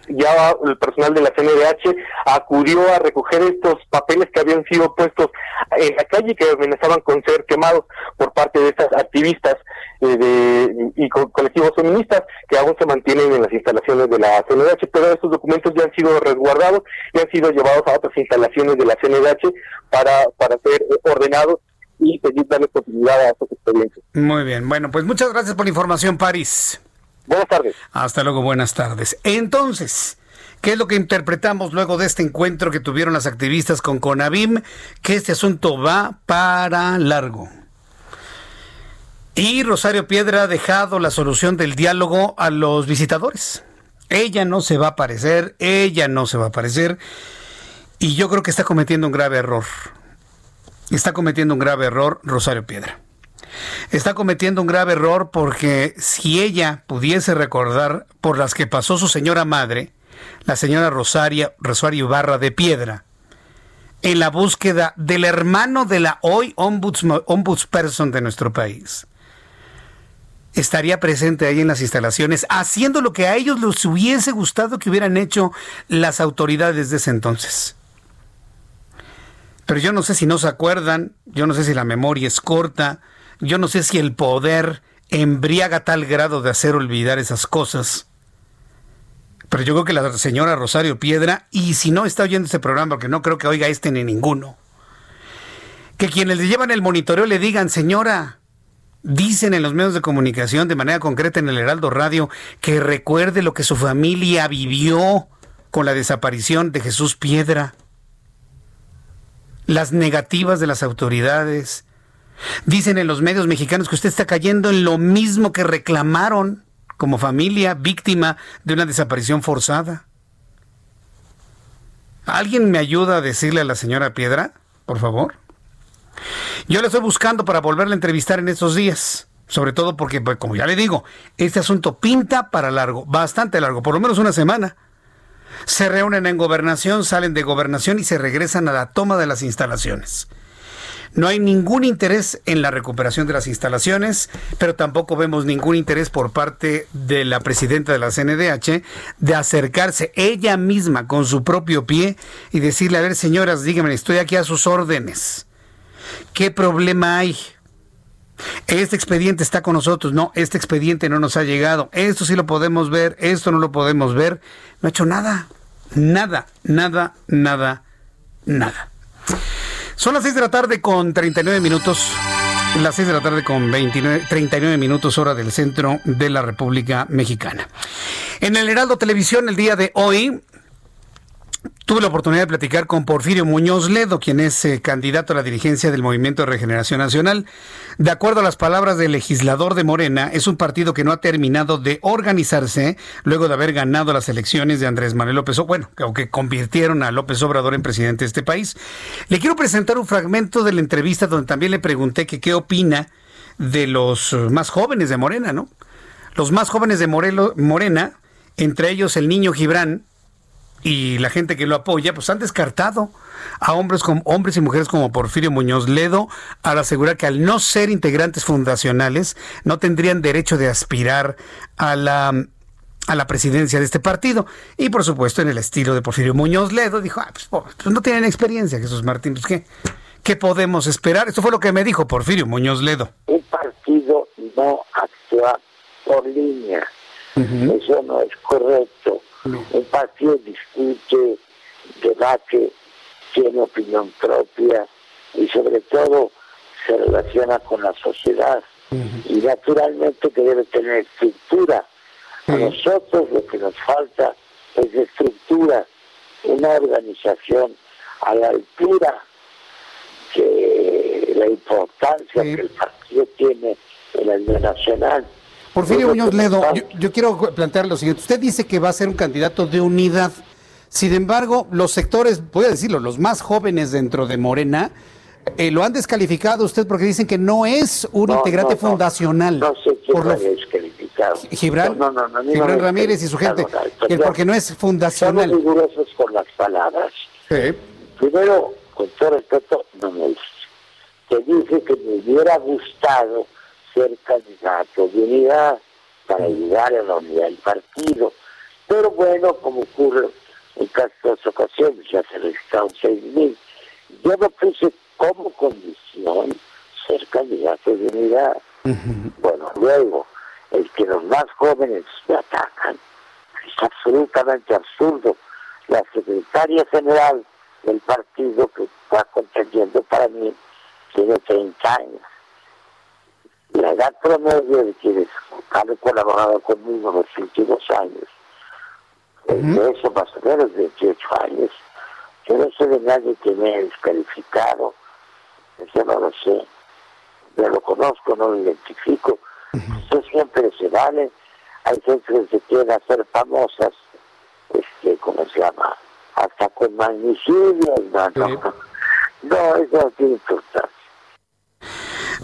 ya el personal de la CNDH acudió a recoger estos papeles que habían sido puestos en la calle que amenazaban con ser quemados por parte de estas activistas eh, de, y colectivos feministas que aún se mantienen en las instalaciones de la CNDH, pero estos documentos ya han sido resguardados y han sido llevados a otras instalaciones de la CNDH para, para ser ordenados y seguir dando continuidad a estos expedientes. Muy bien, bueno, pues muchas gracias por la información, París. Buenas tardes. Hasta luego, buenas tardes. Entonces, ¿qué es lo que interpretamos luego de este encuentro que tuvieron las activistas con Conavim? Que este asunto va para largo. Y Rosario Piedra ha dejado la solución del diálogo a los visitadores. Ella no se va a aparecer, ella no se va a aparecer. Y yo creo que está cometiendo un grave error. Está cometiendo un grave error Rosario Piedra está cometiendo un grave error porque si ella pudiese recordar por las que pasó su señora madre, la señora Rosaria, Rosario Ibarra de Piedra, en la búsqueda del hermano de la hoy ombudsperson de nuestro país. estaría presente ahí en las instalaciones, haciendo lo que a ellos les hubiese gustado que hubieran hecho las autoridades de ese entonces. Pero yo no sé si no se acuerdan, yo no sé si la memoria es corta, yo no sé si el poder embriaga tal grado de hacer olvidar esas cosas. Pero yo creo que la señora Rosario Piedra, y si no está oyendo este programa, porque no creo que oiga este ni ninguno, que quienes le llevan el monitoreo le digan, señora, dicen en los medios de comunicación de manera concreta en el Heraldo Radio, que recuerde lo que su familia vivió con la desaparición de Jesús Piedra, las negativas de las autoridades. Dicen en los medios mexicanos que usted está cayendo en lo mismo que reclamaron como familia víctima de una desaparición forzada. ¿Alguien me ayuda a decirle a la señora Piedra, por favor? Yo la estoy buscando para volverla a entrevistar en estos días. Sobre todo porque, pues, como ya le digo, este asunto pinta para largo, bastante largo, por lo menos una semana. Se reúnen en gobernación, salen de gobernación y se regresan a la toma de las instalaciones. No hay ningún interés en la recuperación de las instalaciones, pero tampoco vemos ningún interés por parte de la presidenta de la CNDH de acercarse ella misma con su propio pie y decirle, a ver señoras, díganme, estoy aquí a sus órdenes. ¿Qué problema hay? Este expediente está con nosotros. No, este expediente no nos ha llegado. Esto sí lo podemos ver, esto no lo podemos ver. No ha hecho nada. Nada, nada, nada, nada. Son las 6 de la tarde con 39 minutos. Las 6 de la tarde con 29, 39 minutos hora del centro de la República Mexicana. En el Heraldo Televisión el día de hoy Tuve la oportunidad de platicar con Porfirio Muñoz Ledo, quien es eh, candidato a la dirigencia del Movimiento de Regeneración Nacional. De acuerdo a las palabras del legislador de Morena, es un partido que no ha terminado de organizarse luego de haber ganado las elecciones de Andrés Manuel López Obrador, bueno, que convirtieron a López Obrador en presidente de este país. Le quiero presentar un fragmento de la entrevista donde también le pregunté qué opina de los más jóvenes de Morena, ¿no? Los más jóvenes de Morena, entre ellos el niño Gibran, y la gente que lo apoya, pues han descartado a hombres, como, hombres y mujeres como Porfirio Muñoz Ledo al asegurar que al no ser integrantes fundacionales no tendrían derecho de aspirar a la a la presidencia de este partido. Y por supuesto, en el estilo de Porfirio Muñoz Ledo, dijo, ah, pues, pues, no tienen experiencia, Jesús Martín, pues ¿qué, ¿qué podemos esperar? Esto fue lo que me dijo Porfirio Muñoz Ledo. Un partido no actúa por línea. Eso no es correcto. Un partido discute, debate, tiene opinión propia y sobre todo se relaciona con la sociedad. Y naturalmente que debe tener estructura. A nosotros lo que nos falta es estructura, una organización a la altura de la importancia que el partido tiene en la vida nacional Porfirio Muñoz Ledo, yo, quiero plantear lo siguiente. Usted dice que va a ser un candidato de unidad. Sin embargo, los sectores, voy a decirlo, los más jóvenes dentro de Morena, eh, lo han descalificado usted porque dicen que no es un integrante fundacional. No sé quién lo ha descalificado. Gibran, Gibran Ramírez y su gente, porque no es fundacional. Somos rigurosos con las palabras. Primero, con todo respeto, no me dice. Te dice que me hubiera gustado ser candidato de unidad para ayudar a la unidad del partido. Pero bueno, como ocurre en casi todas ocasiones, ya se registraron seis mil. Yo no puse como condición ser candidato de unidad. Bueno, luego, el que los más jóvenes me atacan es absolutamente absurdo. La secretaria general del partido que está contendiendo para mí tiene 30 años la edad promedio de quienes han colaborado conmigo los últimos años, de eso más o menos 28 años, yo no sé de nadie que me haya descalificado, eso no lo sé, no lo conozco, no lo identifico, eso siempre se vale, hay gente que se quiere hacer famosas, este, ¿cómo se llama? Hasta con magnicidios, no, no, no, eso no tiene importancia.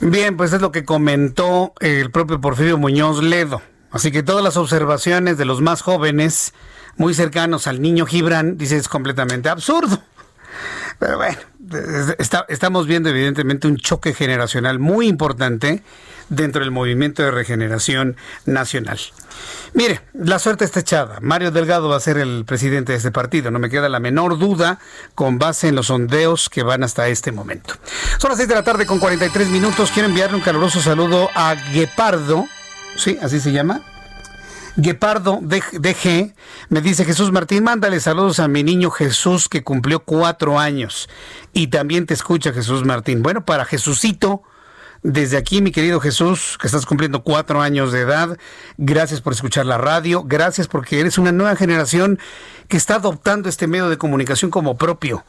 Bien, pues es lo que comentó el propio Porfirio Muñoz Ledo. Así que todas las observaciones de los más jóvenes, muy cercanos al niño Gibran, dice es completamente absurdo. Pero bueno, estamos viendo evidentemente un choque generacional muy importante dentro del movimiento de regeneración nacional. Mire, la suerte está echada. Mario Delgado va a ser el presidente de este partido. No me queda la menor duda con base en los sondeos que van hasta este momento. Son las 6 de la tarde con 43 minutos. Quiero enviarle un caluroso saludo a Guepardo. ¿Sí? ¿Así se llama? Guepardo DG me dice Jesús Martín, mándale saludos a mi niño Jesús que cumplió cuatro años. Y también te escucha Jesús Martín. Bueno, para Jesucito, desde aquí, mi querido Jesús, que estás cumpliendo cuatro años de edad, gracias por escuchar la radio, gracias porque eres una nueva generación que está adoptando este medio de comunicación como propio.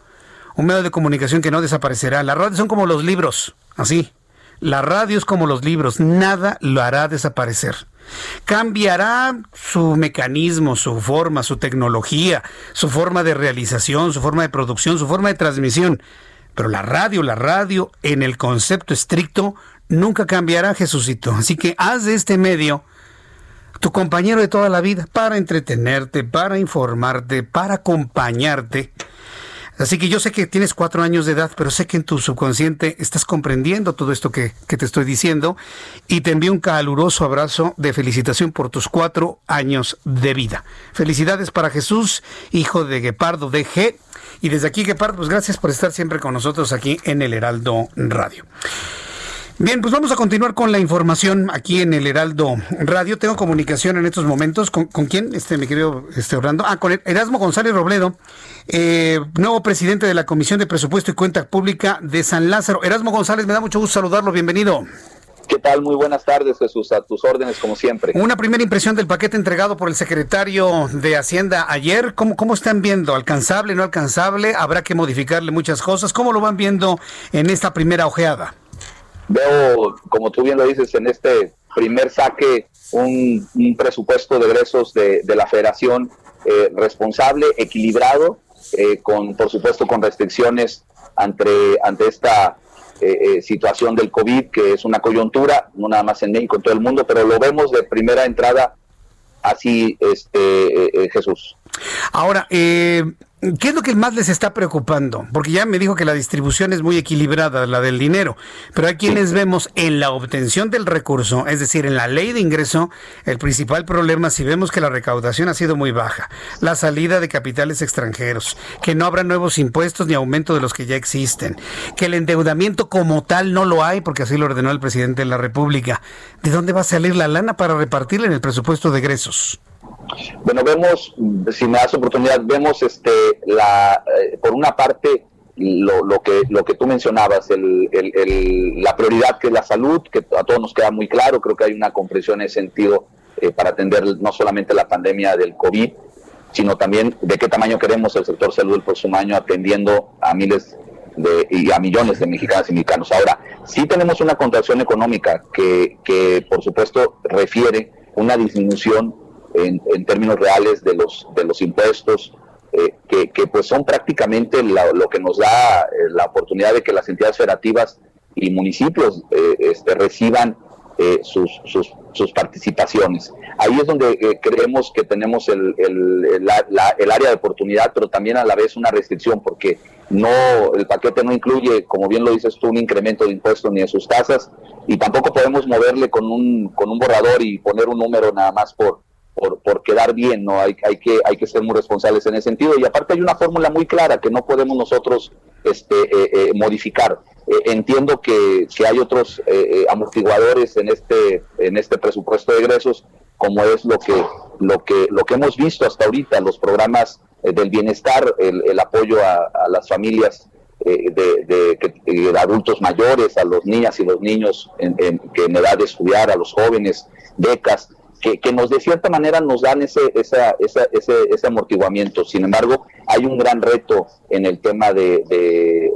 Un medio de comunicación que no desaparecerá. Las radios son como los libros, así. La radio es como los libros, nada lo hará desaparecer. Cambiará su mecanismo, su forma, su tecnología, su forma de realización, su forma de producción, su forma de transmisión. Pero la radio, la radio, en el concepto estricto, nunca cambiará, Jesucito. Así que haz de este medio tu compañero de toda la vida para entretenerte, para informarte, para acompañarte Así que yo sé que tienes cuatro años de edad, pero sé que en tu subconsciente estás comprendiendo todo esto que, te estoy diciendo y te envío un caluroso abrazo de felicitación por tus cuatro años de vida. Felicidades para Jesús, hijo de Guepardo de G. Y desde aquí, Guepardo, pues gracias por estar siempre con nosotros aquí en el Heraldo Radio. Bien, pues vamos a continuar con la información aquí en el Heraldo Radio. Tengo comunicación en estos momentos. ¿Con, quién, este, mi querido este, Orlando? Ah, con Erasmo González Robledo, eh, nuevo presidente de la Comisión de Presupuesto y Cuenta Pública de San Lázaro. Erasmo González, me da mucho gusto saludarlo. Bienvenido. ¿Qué tal? Muy buenas tardes, Jesús. A tus órdenes, como siempre. Una primera impresión del paquete entregado por el secretario de Hacienda ayer. ¿Cómo, cómo están viendo? ¿Alcanzable, no alcanzable? ¿Habrá que modificarle muchas cosas? ¿Cómo lo van viendo en esta primera ojeada? Veo, como tú bien lo dices, en este primer saque un, presupuesto de egresos de, la federación eh, responsable, equilibrado, eh, con por supuesto con restricciones ante, ante esta eh, situación del COVID, que es una coyuntura, no nada más en México, en todo el mundo, pero lo vemos de primera entrada así, este Jesús. Ahora, eh, ¿Qué es lo que más les está preocupando? Porque ya me dijo que la distribución es muy equilibrada, la del dinero, pero hay quienes vemos en la obtención del recurso, es decir, en la ley de ingreso, el principal problema si vemos que la recaudación ha sido muy baja, la salida de capitales extranjeros, que no habrá nuevos impuestos ni aumento de los que ya existen, que el endeudamiento como tal no lo hay, porque así lo ordenó el presidente de la República. ¿De dónde va a salir la lana para repartirla en el presupuesto de egresos? Bueno, vemos, si me das oportunidad, vemos este, la, eh, por una parte lo, lo, que, lo que tú mencionabas, el, el, la prioridad que es la salud, que a todos nos queda muy claro, creo que hay una comprensión en ese sentido eh, para atender no solamente la pandemia del COVID, sino también de qué tamaño queremos el sector salud el próximo año atendiendo a miles de, y a millones de mexicanas y mexicanos. Ahora, sí tenemos una contracción económica que, que por supuesto refiere una disminución en, términos reales de los, de los impuestos, eh, que, pues son prácticamente lo que nos da eh, la oportunidad de que las entidades federativas y municipios eh, este, reciban sus, sus, sus, participaciones. Ahí es donde creemos que tenemos el, el, el, área de oportunidad, pero también a la vez una restricción, porque no el paquete no incluye, como bien lo dices tú, un incremento de impuestos ni de sus tasas, y tampoco podemos moverle con un, con un borrador y poner un número nada más por, por, por quedar bien, ¿no? Hay, hay, que, hay que ser muy responsables en ese sentido. Y aparte hay una fórmula muy clara que no podemos nosotros este, eh, eh, modificar. Eh, entiendo que, si hay otros amortiguadores en este, en este presupuesto de egresos, como es lo que, lo que, lo que hemos visto hasta ahorita, los programas del bienestar, el, apoyo a, las familias de, de, adultos mayores, a los niñas y los niños en, que en edad de estudiar, a los jóvenes, becas, que, nos de cierta manera nos dan ese, esa, ese, ese amortiguamiento. Sin embargo, hay un gran reto en el tema de,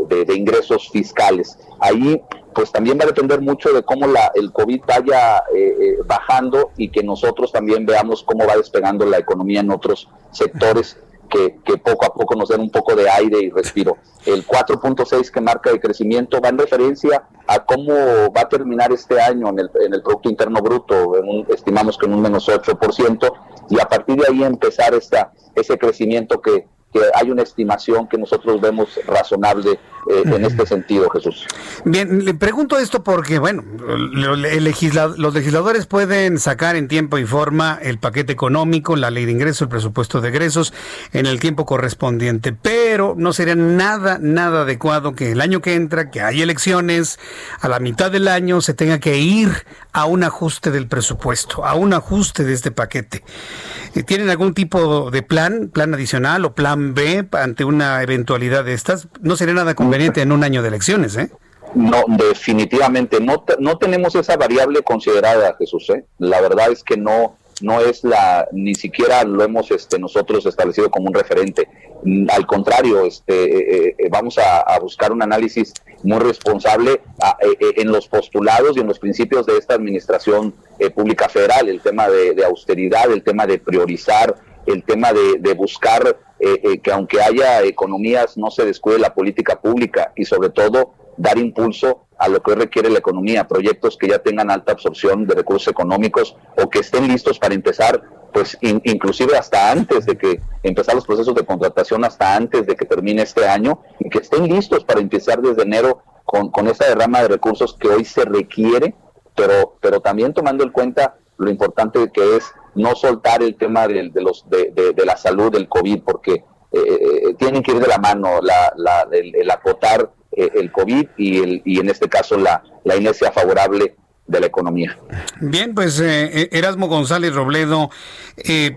de, ingresos fiscales. Ahí pues también va a depender mucho de cómo la, el COVID vaya eh, eh, bajando y que nosotros también veamos cómo va despegando la economía en otros sectores que, poco a poco nos den un poco de aire y respiro. El 4.6 que marca de crecimiento va en referencia a cómo va a terminar este año en el, en el Producto Interno Bruto, estimamos que en un menos 8%, y a partir de ahí empezar esta, ese crecimiento que, que hay una estimación que nosotros vemos razonable eh, en este sentido, Jesús. Bien, le pregunto esto porque, bueno, el los legisladores pueden sacar en tiempo y forma el paquete económico, la ley de ingresos, el presupuesto de egresos en el tiempo correspondiente, pero no sería nada, nada adecuado que el año que entra, que hay elecciones, a la mitad del año se tenga que ir a un ajuste del presupuesto, a un ajuste de este paquete. Eh, ¿Tienen algún tipo de plan, plan adicional o plan B ante una eventualidad de estas? No sería nada conveniente en un año de elecciones, ¿eh? No, definitivamente no, no tenemos esa variable considerada, Jesús. ¿eh? La verdad es que no, no es la, ni siquiera lo hemos este, nosotros establecido como un referente. Mm, al contrario, este, eh, eh, vamos a, buscar un análisis muy responsable en los postulados y en los principios de esta administración pública federal, el tema de, austeridad, el tema de priorizar, el tema de, de buscar que aunque haya economías no se descuide la política pública y sobre todo dar impulso a lo que requiere la economía, proyectos que ya tengan alta absorción de recursos económicos o que estén listos para empezar, pues inclusive hasta antes de que empezar los procesos de contratación, hasta antes de que termine este año, y que estén listos para empezar desde enero con, con esa derrama de recursos que hoy se requiere, pero, pero también tomando en cuenta lo importante que es no soltar el tema de, los, de, de, la salud del COVID, porque eh, eh, tienen que ir de la mano la, la, el acotar eh, el COVID y, el, y en este caso la, la inercia favorable de la economía. Bien, pues eh, eh, Erasmo González Robledo,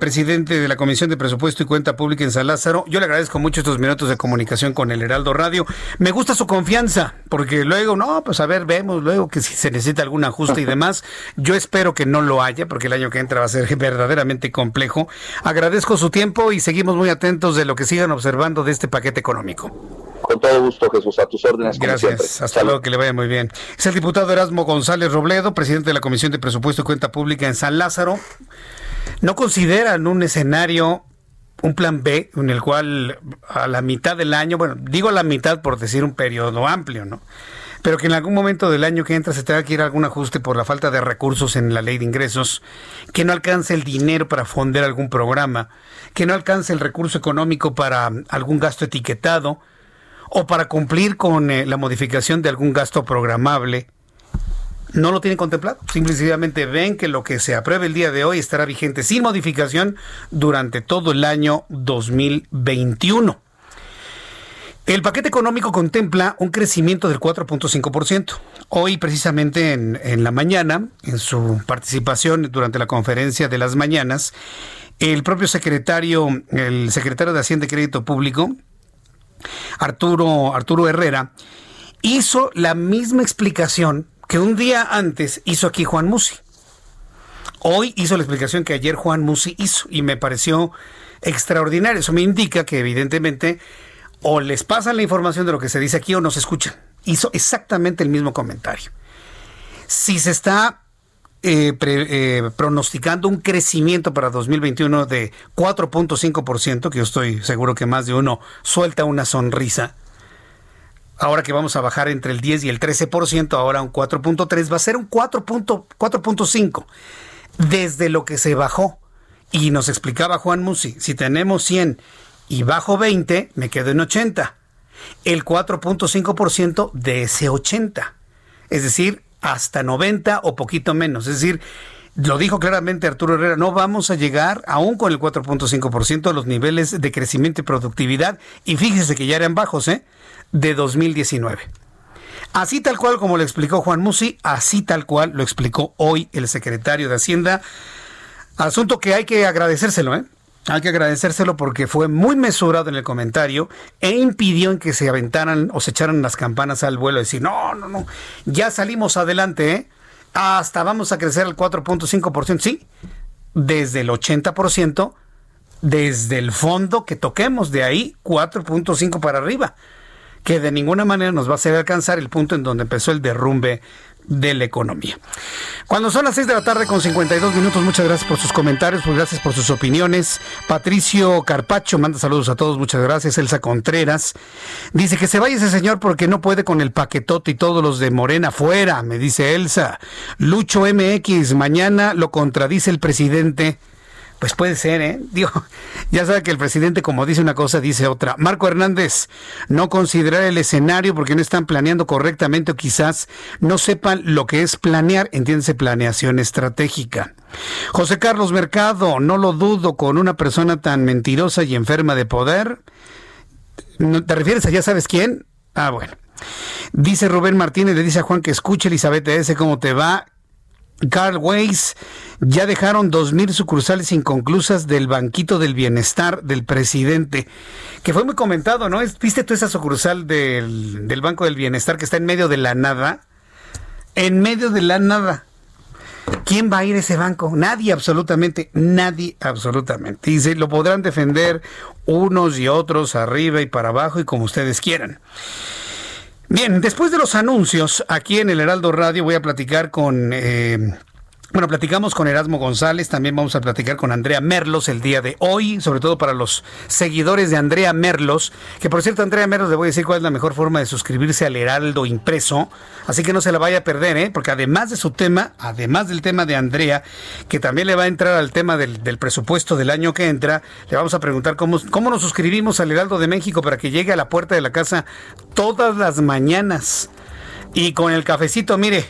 presidente de la Comisión de Presupuesto y Cuenta Pública en San Lázaro, yo le agradezco mucho estos minutos de comunicación con el Heraldo Radio. Me gusta su confianza, porque luego, no, pues a ver, vemos luego que si se necesita algún ajuste y demás. Yo espero que no lo haya, porque el año que entra va a ser verdaderamente complejo. Agradezco su tiempo y seguimos muy atentos de lo que sigan observando de este paquete económico. Con todo gusto, Jesús, a tus órdenes. Gracias, hasta luego, que le vaya muy bien. Es el diputado Erasmo González Robledo, presidente de la Comisión de Presupuesto y Cuenta Pública en San Lázaro. ¿No consideran un escenario, un plan B, en el cual a la mitad del año, bueno, digo a la mitad por decir un periodo amplio, ¿no? pero que en algún momento del año que entra se tenga que ir a algún ajuste por la falta de recursos en la ley de ingresos, que no alcance el dinero para fonder algún programa, que no alcance el recurso económico para algún gasto etiquetado, o para cumplir con eh, la modificación de algún gasto programable, no lo tienen contemplado. Simplemente ven que lo que se apruebe el día de hoy estará vigente sin modificación durante todo el año 2021. El paquete económico contempla un crecimiento del 4.5%. Hoy, precisamente en, la mañana, en su participación durante la conferencia de las mañanas, el propio secretario, el secretario de Hacienda y Crédito Público, Arturo, Arturo Herrera, hizo la misma explicación que un día antes hizo aquí Juan Musi. Hoy hizo la explicación que ayer Juan Musi hizo y me pareció extraordinario. Eso me indica que evidentemente o les pasan la información de lo que se dice aquí o no se escuchan. Hizo exactamente el mismo comentario. Si se está eh, eh, pronosticando un crecimiento para 2021 de 4.5%, que yo estoy seguro que más de uno suelta una sonrisa. Ahora que vamos a bajar entre el 10 y el 13%, ahora un 4.3, va a ser un 4.5 desde lo que se bajó. Y nos explicaba Juan Musi, si tenemos 100 y bajo 20, me quedo en 80. El 4.5% de ese 80. Es decir, hasta 90 o poquito menos. Es decir, lo dijo claramente Arturo Herrera, no vamos a llegar aún con el 4.5% a los niveles de crecimiento y productividad, y fíjese que ya eran bajos, ¿eh? De 2019. Así tal cual como lo explicó Juan Musi, así tal cual lo explicó hoy el secretario de Hacienda. Asunto que hay que agradecérselo, ¿eh? Hay que agradecérselo porque fue muy mesurado en el comentario e impidió en que se aventaran o se echaran las campanas al vuelo y decir, no, no, no, ya salimos adelante, ¿eh? hasta vamos a crecer al 4.5%, sí, desde el 80%, desde el fondo que toquemos, de ahí 4.5 para arriba, que de ninguna manera nos va a hacer alcanzar el punto en donde empezó el derrumbe de la economía. Cuando son las 6 de la tarde con 52 minutos, muchas gracias por sus comentarios, pues gracias por sus opiniones. Patricio Carpacho manda saludos a todos, muchas gracias. Elsa Contreras dice que se vaya ese señor porque no puede con el paquetote y todos los de Morena fuera, me dice Elsa. Lucho MX, mañana lo contradice el presidente Pues puede ser, ¿eh? Digo, ya sabe que el presidente, como dice una cosa, dice otra. Marco Hernández, no considerar el escenario porque no están planeando correctamente o quizás no sepan lo que es planear, entiéndase, planeación estratégica. José Carlos Mercado, no lo dudo, con una persona tan mentirosa y enferma de poder. ¿Te refieres a ya sabes quién? Ah, bueno. Dice Rubén Martínez, le dice a Juan que escuche Elizabeth S. cómo te va. Carl Weiss, ya dejaron dos mil sucursales inconclusas del banquito del bienestar del presidente, que fue muy comentado, ¿no? ¿Viste tú esa sucursal del, del Banco del Bienestar que está en medio de la nada? En medio de la nada. ¿Quién va a ir a ese banco? Nadie, absolutamente, nadie, absolutamente. Dice, lo podrán defender unos y otros arriba y para abajo y como ustedes quieran. Bien, después de los anuncios, aquí en el Heraldo Radio voy a platicar con... Eh, bueno, platicamos con Erasmo González, también vamos a platicar con Andrea Merlos el día de hoy, sobre todo para los seguidores de Andrea Merlos, que por cierto, Andrea Merlos le voy a decir cuál es la mejor forma de suscribirse al Heraldo impreso, así que no se la vaya a perder, ¿eh? porque además de su tema, además del tema de Andrea, que también le va a entrar al tema del, presupuesto del año que entra, le vamos a preguntar cómo, cómo nos suscribimos al Heraldo de México para que llegue a la puerta de la casa todas las mañanas. Y con el cafecito, mire,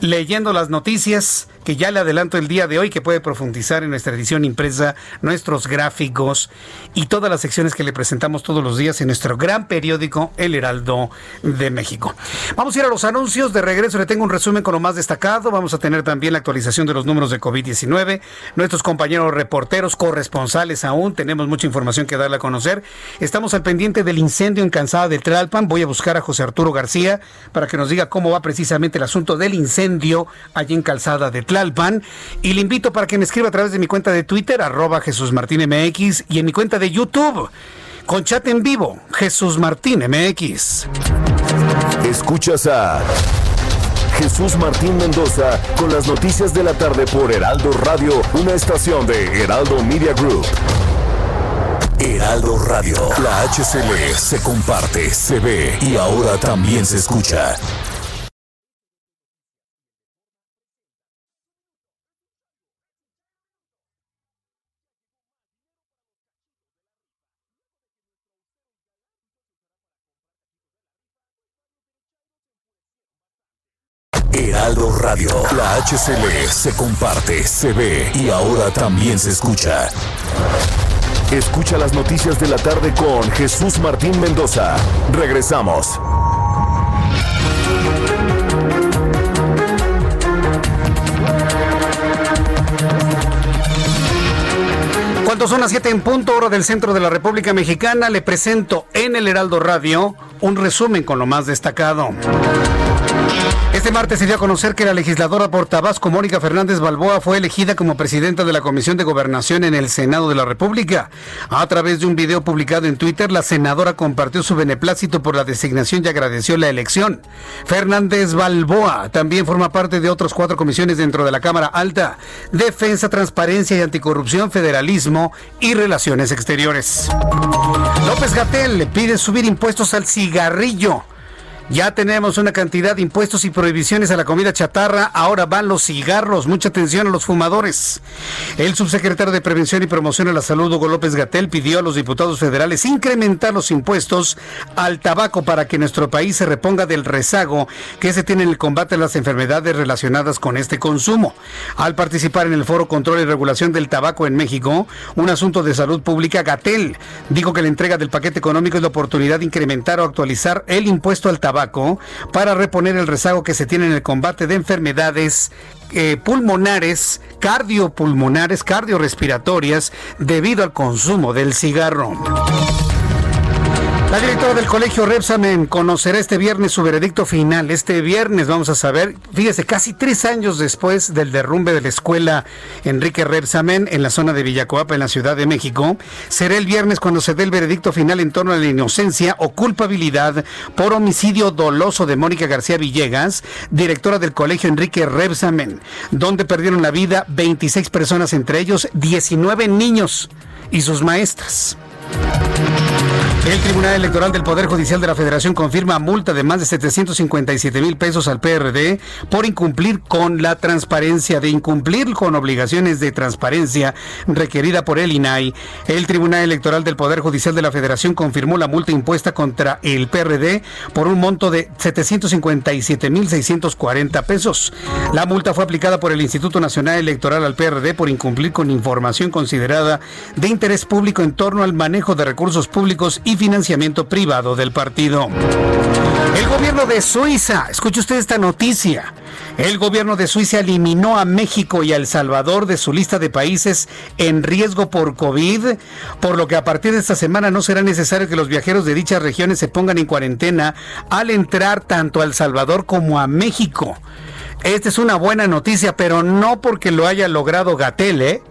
leyendo las noticias que ya le adelanto el día de hoy, que puede profundizar en nuestra edición impresa, nuestros gráficos y todas las secciones que le presentamos todos los días en nuestro gran periódico El Heraldo de México. Vamos a ir a los anuncios. De regreso le tengo un resumen con lo más destacado. Vamos a tener también la actualización de los números de COVID-19. Nuestros compañeros reporteros, corresponsales aún, tenemos mucha información que darle a conocer. Estamos al pendiente del incendio en Cansada de Tlalpan. Voy a buscar a José Arturo García para que nos diga cómo va precisamente el asunto del incendio allí en Calzada de Tlalpan. Y le invito para que me escriba a través de mi cuenta de Twitter, arroba Jesús Martín MX, y en mi cuenta de YouTube, con chat en vivo, Jesús Martín MX. Escuchas a Jesús Martín Mendoza con las noticias de la tarde por Heraldo Radio, una estación de Heraldo Media Group. Heraldo Radio, la HCL se comparte, se ve y ahora también se escucha. Heraldo Radio. La HCL se comparte, se ve y ahora también se escucha. Escucha las noticias de la tarde con Jesús Martín Mendoza. Regresamos. Cuando son las 7 en punto, hora del centro de la República Mexicana, le presento en el Heraldo Radio un resumen con lo más destacado. Este martes se dio a conocer que la legisladora por Tabasco, Mónica Fernández Balboa, fue elegida como presidenta de la Comisión de Gobernación en el Senado de la República. A través de un video publicado en Twitter, la senadora compartió su beneplácito por la designación y agradeció la elección. Fernández Balboa también forma parte de otras cuatro comisiones dentro de la Cámara Alta: Defensa, Transparencia y Anticorrupción, Federalismo y Relaciones Exteriores. López Gatel le pide subir impuestos al cigarrillo. Ya tenemos una cantidad de impuestos y prohibiciones a la comida chatarra. Ahora van los cigarros. Mucha atención a los fumadores. El subsecretario de Prevención y Promoción a la Salud, Hugo López Gatel, pidió a los diputados federales incrementar los impuestos al tabaco para que nuestro país se reponga del rezago que se tiene en el combate a las enfermedades relacionadas con este consumo. Al participar en el Foro Control y Regulación del Tabaco en México, un asunto de salud pública, Gatel dijo que la entrega del paquete económico es la oportunidad de incrementar o actualizar el impuesto al tabaco para reponer el rezago que se tiene en el combate de enfermedades eh, pulmonares, cardiopulmonares, cardiorrespiratorias debido al consumo del cigarro. La directora del colegio Repsamen conocerá este viernes su veredicto final. Este viernes vamos a saber, fíjese, casi tres años después del derrumbe de la escuela Enrique Repsamen en la zona de Villacoapa, en la Ciudad de México, será el viernes cuando se dé el veredicto final en torno a la inocencia o culpabilidad por homicidio doloso de Mónica García Villegas, directora del colegio Enrique Repsamen, donde perdieron la vida 26 personas, entre ellos 19 niños y sus maestras. El Tribunal Electoral del Poder Judicial de la Federación confirma multa de más de 757 mil pesos al PRD por incumplir con la transparencia, de incumplir con obligaciones de transparencia requerida por el INAI. El Tribunal Electoral del Poder Judicial de la Federación confirmó la multa impuesta contra el PRD por un monto de 757 mil 640 pesos. La multa fue aplicada por el Instituto Nacional Electoral al PRD por incumplir con información considerada de interés público en torno al manejo de recursos públicos y financiamiento privado del partido. El gobierno de Suiza, escuche usted esta noticia. El gobierno de Suiza eliminó a México y a El Salvador de su lista de países en riesgo por COVID, por lo que a partir de esta semana no será necesario que los viajeros de dichas regiones se pongan en cuarentena al entrar tanto a El Salvador como a México. Esta es una buena noticia, pero no porque lo haya logrado Gatel, ¿eh?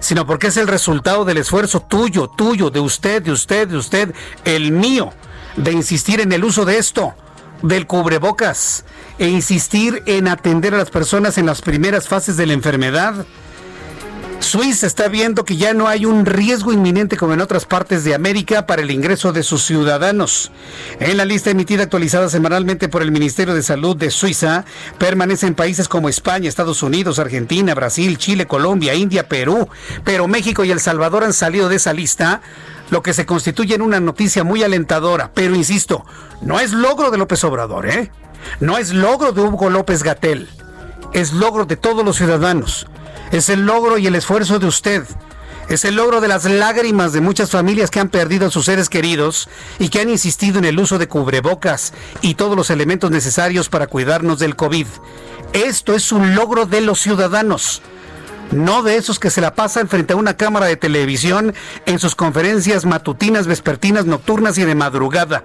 Sino porque es el resultado del esfuerzo tuyo, tuyo, de usted, de usted, de usted, el mío, de insistir en el uso de esto, del cubrebocas, e insistir en atender a las personas en las primeras fases de la enfermedad. Suiza está viendo que ya no hay un riesgo inminente como en otras partes de América para el ingreso de sus ciudadanos. En la lista emitida actualizada semanalmente por el Ministerio de Salud de Suiza, permanecen países como España, Estados Unidos, Argentina, Brasil, Chile, Colombia, India, Perú, pero México y El Salvador han salido de esa lista lo que se constituye en una noticia muy alentadora. Pero insisto, no es logro de López Obrador, ¿eh? No es logro de Hugo López Gatel. Es logro de todos los ciudadanos. Es el logro y el esfuerzo de usted. Es el logro de las lágrimas de muchas familias que han perdido a sus seres queridos y que han insistido en el uso de cubrebocas y todos los elementos necesarios para cuidarnos del COVID. Esto es un logro de los ciudadanos no de esos que se la pasan frente a una cámara de televisión en sus conferencias matutinas, vespertinas, nocturnas y de madrugada.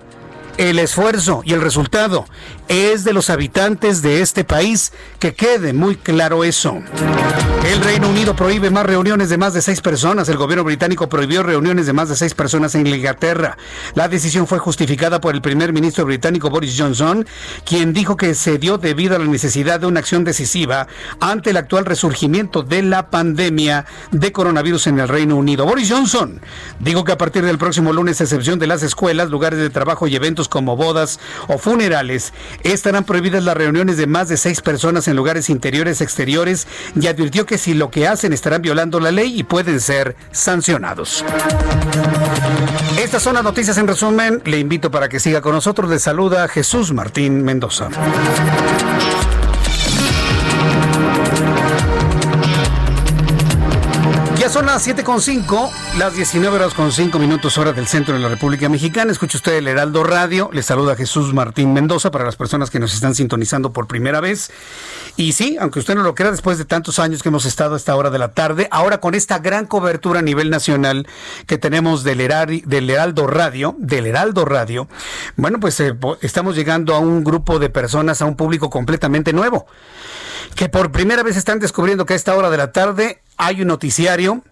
El esfuerzo y el resultado es de los habitantes de este país, que quede muy claro eso. El Reino Unido prohíbe más reuniones de más de seis personas. El gobierno británico prohibió reuniones de más de seis personas en Inglaterra. La decisión fue justificada por el primer ministro británico Boris Johnson, quien dijo que se dio debido a la necesidad de una acción decisiva ante el actual resurgimiento de la pandemia de coronavirus en el Reino Unido. Boris Johnson dijo que a partir del próximo lunes, excepción de las escuelas, lugares de trabajo y eventos como bodas o funerales, Estarán prohibidas las reuniones de más de seis personas en lugares interiores, exteriores y advirtió que si lo que hacen estarán violando la ley y pueden ser sancionados. Estas son las noticias en resumen. Le invito para que siga con nosotros. Le saluda Jesús Martín Mendoza. Las 7.5, las 19 horas con 5 minutos hora del centro de la República Mexicana. Escucha usted el Heraldo Radio. Le saluda Jesús Martín Mendoza para las personas que nos están sintonizando por primera vez. Y sí, aunque usted no lo crea, después de tantos años que hemos estado a esta hora de la tarde, ahora con esta gran cobertura a nivel nacional que tenemos del, del Heraldo Radio, del Heraldo Radio, bueno, pues eh, estamos llegando a un grupo de personas, a un público completamente nuevo que por primera vez están descubriendo que a esta hora de la tarde hay un noticiario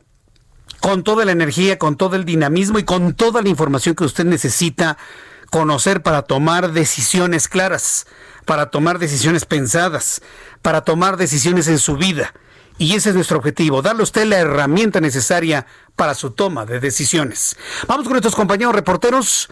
con toda la energía, con todo el dinamismo y con toda la información que usted necesita conocer para tomar decisiones claras, para tomar decisiones pensadas, para tomar decisiones en su vida. Y ese es nuestro objetivo, darle a usted la herramienta necesaria para su toma de decisiones. Vamos con nuestros compañeros reporteros.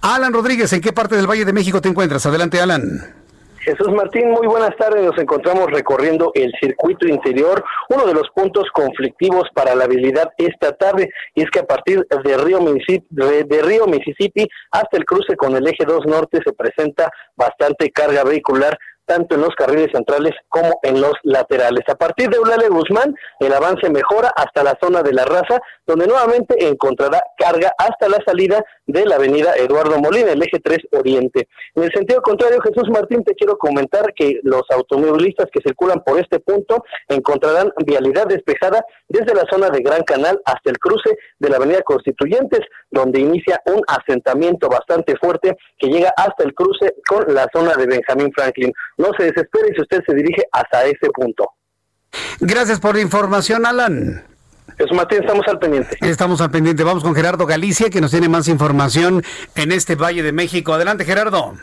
Alan Rodríguez, ¿en qué parte del Valle de México te encuentras? Adelante, Alan. Jesús Martín, muy buenas tardes. Nos encontramos recorriendo el circuito interior, uno de los puntos conflictivos para la habilidad esta tarde, y es que a partir de Río, Mississippi, de Río Mississippi hasta el cruce con el eje 2 norte se presenta bastante carga vehicular tanto en los carriles centrales como en los laterales. A partir de Eulalia Guzmán, el avance mejora hasta la zona de la raza, donde nuevamente encontrará carga hasta la salida de la avenida Eduardo Molina, el eje 3 Oriente. En el sentido contrario, Jesús Martín, te quiero comentar que los automovilistas que circulan por este punto encontrarán vialidad despejada desde la zona de Gran Canal hasta el cruce de la avenida Constituyentes, donde inicia un asentamiento bastante fuerte que llega hasta el cruce con la zona de Benjamín Franklin no se desespere si usted se dirige hasta ese punto. Gracias por la información, Alan. Eso, Martín, estamos al pendiente. Estamos al pendiente. Vamos con Gerardo Galicia, que nos tiene más información en este Valle de México. Adelante, Gerardo.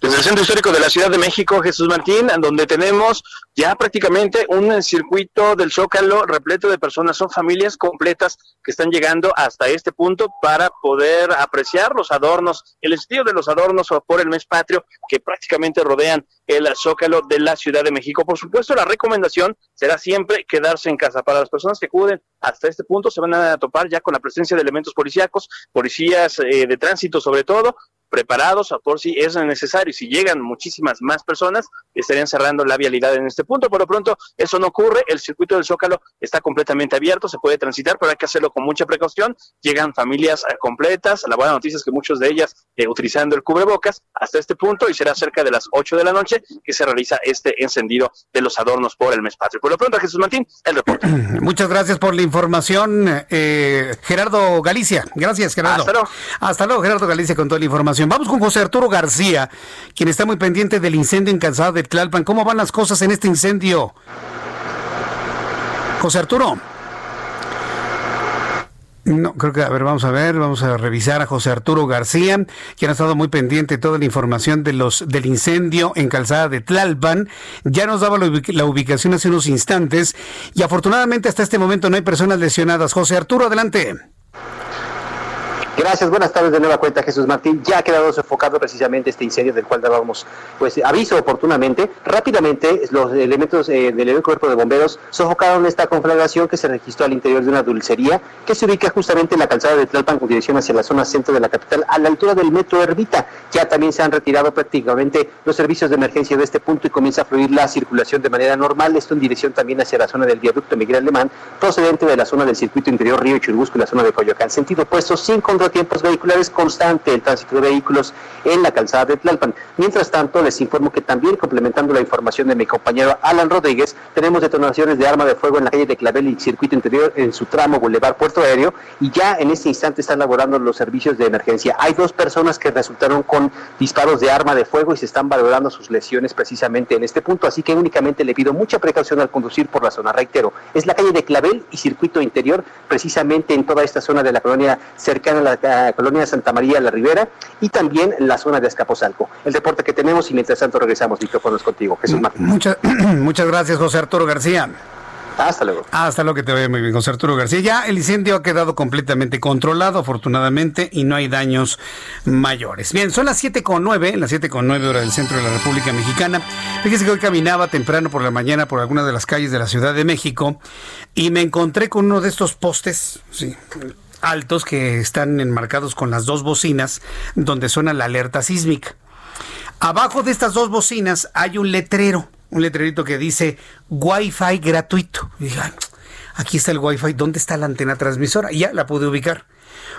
Desde el centro histórico de la Ciudad de México, Jesús Martín, donde tenemos ya prácticamente un circuito del Zócalo repleto de personas, son familias completas que están llegando hasta este punto para poder apreciar los adornos, el estilo de los adornos por el mes patrio que prácticamente rodean el Zócalo de la Ciudad de México. Por supuesto, la recomendación será siempre quedarse en casa. Para las personas que acuden hasta este punto se van a topar ya con la presencia de elementos policíacos, policías eh, de tránsito sobre todo, preparados a por si es necesario. Si llegan muchísimas más personas, estarían cerrando la vialidad en este punto. Por lo pronto, eso no ocurre. El circuito del Zócalo está completamente abierto, se puede transitar, pero hay que hacerlo con mucha precaución. Llegan familias eh, completas. La buena noticia es que muchos de ellas eh, utilizando el cubrebocas hasta este punto y será cerca de las 8 de la noche que se realiza este encendido de los adornos por el mes patrio. Por lo pronto, Jesús Martín, el reporte. Muchas gracias por la información, eh, Gerardo Galicia. Gracias, Gerardo. Hasta luego. Hasta luego, Gerardo Galicia, con toda la información. Vamos con José Arturo García, quien está muy pendiente del incendio en Calzada de Tlalpan. ¿Cómo van las cosas en este incendio? José Arturo. No, creo que, a ver, vamos a ver, vamos a revisar a José Arturo García, quien ha estado muy pendiente de toda la información de los, del incendio en Calzada de Tlalpan. Ya nos daba la ubicación hace unos instantes y afortunadamente hasta este momento no hay personas lesionadas. José Arturo, adelante. Gracias, buenas tardes de nueva cuenta Jesús Martín. Ya ha quedado sofocado precisamente este incendio del cual dábamos pues aviso oportunamente. Rápidamente los elementos eh, del cuerpo de bomberos sofocaron esta conflagración que se registró al interior de una dulcería que se ubica justamente en la calzada de Tlalpan con dirección hacia la zona centro de la capital a la altura del metro Herbita. Ya también se han retirado prácticamente los servicios de emergencia de este punto y comienza a fluir la circulación de manera normal. Esto en dirección también hacia la zona del viaducto Miguel Alemán procedente de la zona del circuito interior Río Churubusco y la zona de Coyoacán. Sentido opuesto sin control tiempos vehiculares constante el tránsito de vehículos en la calzada de Tlalpan. Mientras tanto, les informo que también, complementando la información de mi compañero Alan Rodríguez, tenemos detonaciones de arma de fuego en la calle de Clavel y Circuito Interior en su tramo Boulevard Puerto Aéreo y ya en este instante están laborando los servicios de emergencia. Hay dos personas que resultaron con disparos de arma de fuego y se están valorando sus lesiones precisamente en este punto, así que únicamente le pido mucha precaución al conducir por la zona. Reitero, es la calle de Clavel y Circuito Interior, precisamente en toda esta zona de la colonia cercana a la la colonia Santa María la Ribera y también la zona de Escaposalco. El reporte que tenemos y mientras tanto regresamos micrófonos contigo. Jesús Martín. Muchas, muchas gracias, José Arturo García. Hasta luego. Hasta luego que te vea muy bien, José Arturo García. Ya el incendio ha quedado completamente controlado, afortunadamente, y no hay daños mayores. Bien, son las 7.9, las 7.9 horas del centro de la República Mexicana. Fíjese que hoy caminaba temprano por la mañana por alguna de las calles de la Ciudad de México y me encontré con uno de estos postes, sí, altos que están enmarcados con las dos bocinas donde suena la alerta sísmica. Abajo de estas dos bocinas hay un letrero, un letrerito que dice Wi-Fi gratuito. Y dije, aquí está el Wi-Fi, ¿dónde está la antena transmisora? Ya la pude ubicar.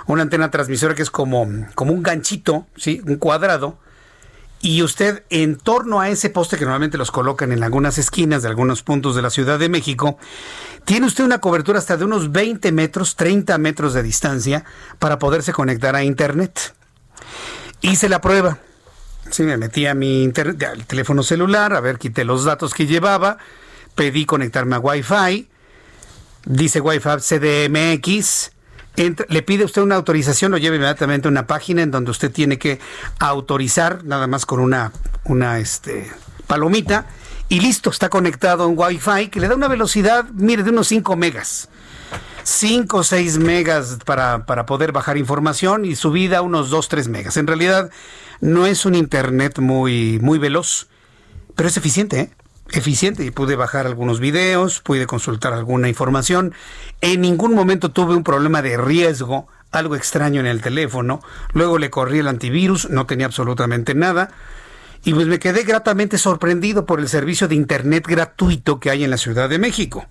Una antena transmisora que es como, como un ganchito, ¿sí? un cuadrado, y usted en torno a ese poste que normalmente los colocan en algunas esquinas de algunos puntos de la Ciudad de México, tiene usted una cobertura hasta de unos 20 metros, 30 metros de distancia para poderse conectar a Internet. Hice la prueba. Sí, me metí a mi internet, al teléfono celular, a ver, quité los datos que llevaba, pedí conectarme a Wi-Fi, dice Wi-Fi CDMX, le pide usted una autorización, lo lleva inmediatamente a una página en donde usted tiene que autorizar, nada más con una, una este, palomita, y listo, está conectado a un Wi-Fi que le da una velocidad, mire, de unos 5 megas. 5 o 6 megas para, para, poder bajar información y subida unos 2, 3 megas. En realidad no es un internet muy, muy veloz, pero es eficiente, ¿eh? Eficiente y pude bajar algunos videos, pude consultar alguna información. En ningún momento tuve un problema de riesgo, algo extraño en el teléfono. Luego le corrí el antivirus, no tenía absolutamente nada. Y pues me quedé gratamente sorprendido por el servicio de Internet gratuito que hay en la Ciudad de México.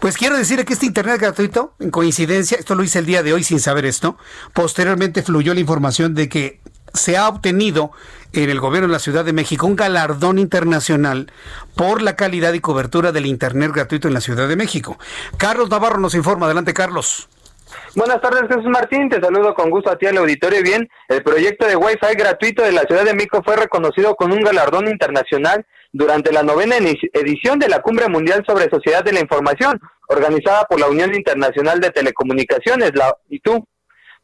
Pues quiero decir que este Internet gratuito, en coincidencia, esto lo hice el día de hoy sin saber esto, posteriormente fluyó la información de que se ha obtenido en el gobierno de la Ciudad de México un galardón internacional por la calidad y cobertura del Internet gratuito en la Ciudad de México. Carlos Navarro nos informa. Adelante, Carlos. Buenas tardes, Jesús Martín. Te saludo con gusto a ti al auditorio. Bien, el proyecto de Wi-Fi gratuito de la Ciudad de México fue reconocido con un galardón internacional durante la novena edición de la Cumbre Mundial sobre Sociedad de la Información, organizada por la Unión Internacional de Telecomunicaciones, la ITU.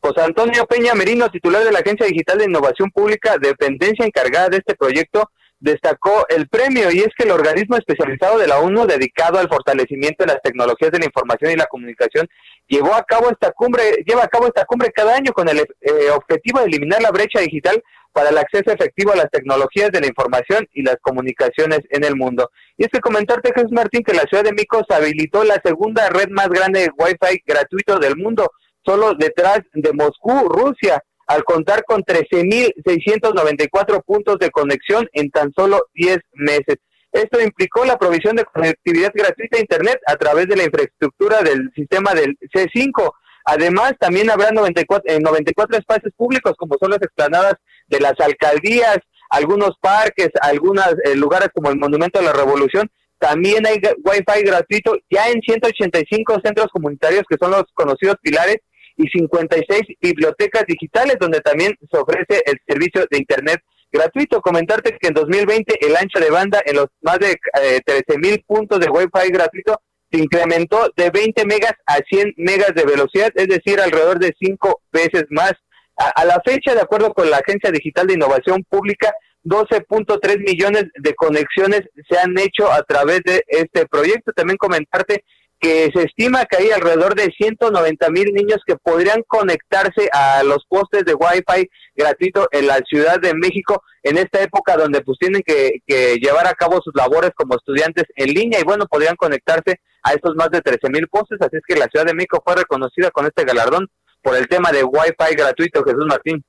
José Antonio Peña Merino, titular de la Agencia Digital de Innovación Pública, dependencia encargada de este proyecto, destacó el premio y es que el organismo especializado de la ONU dedicado al fortalecimiento de las tecnologías de la información y la comunicación llevó a cabo esta cumbre, lleva a cabo esta cumbre cada año con el eh, objetivo de eliminar la brecha digital para el acceso efectivo a las tecnologías de la información y las comunicaciones en el mundo. Y es que comentarte, Jesús Martín, que la ciudad de Micos habilitó la segunda red más grande de Wi-Fi gratuito del mundo, solo detrás de Moscú, Rusia al contar con 13.694 puntos de conexión en tan solo 10 meses. Esto implicó la provisión de conectividad gratuita a Internet a través de la infraestructura del sistema del C5. Además, también habrá 94, 94 eh, espacios públicos, como son las explanadas de las alcaldías, algunos parques, algunos eh, lugares como el Monumento a la Revolución. También hay Wi-Fi gratuito ya en 185 centros comunitarios que son los conocidos pilares y 56 bibliotecas digitales donde también se ofrece el servicio de Internet gratuito. Comentarte que en 2020 el ancho de banda en los más de eh, 13 mil puntos de Wi-Fi gratuito se incrementó de 20 megas a 100 megas de velocidad, es decir, alrededor de 5 veces más. A, a la fecha, de acuerdo con la Agencia Digital de Innovación Pública, 12.3 millones de conexiones se han hecho a través de este proyecto. También comentarte que se estima que hay alrededor de 190 mil niños que podrían conectarse a los postes de Wi-Fi gratuito en la Ciudad de México en esta época donde pues tienen que, llevar a cabo sus labores como estudiantes en línea y bueno, podrían conectarse a estos más de 13 mil postes, así es que la Ciudad de México fue reconocida con este galardón por el tema de Wi-Fi gratuito, Jesús Martín.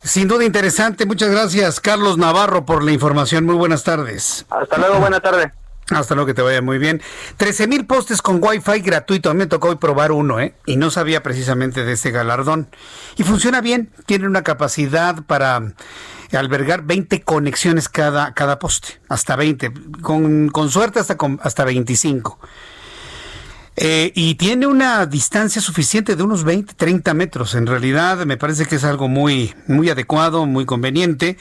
Sin duda interesante, muchas gracias Carlos Navarro por la información, muy buenas tardes. Hasta luego, buena tarde. Hasta luego que te vaya muy bien. 13 mil postes con Wi-Fi gratuito. A mí me tocó hoy probar uno, ¿eh? Y no sabía precisamente de este galardón. Y funciona bien. Tiene una capacidad para albergar 20 conexiones cada, cada poste. Hasta 20. Con, con suerte hasta, con, hasta 25. Eh, y tiene una distancia suficiente de unos 20, 30 metros. En realidad me parece que es algo muy, muy adecuado, muy conveniente.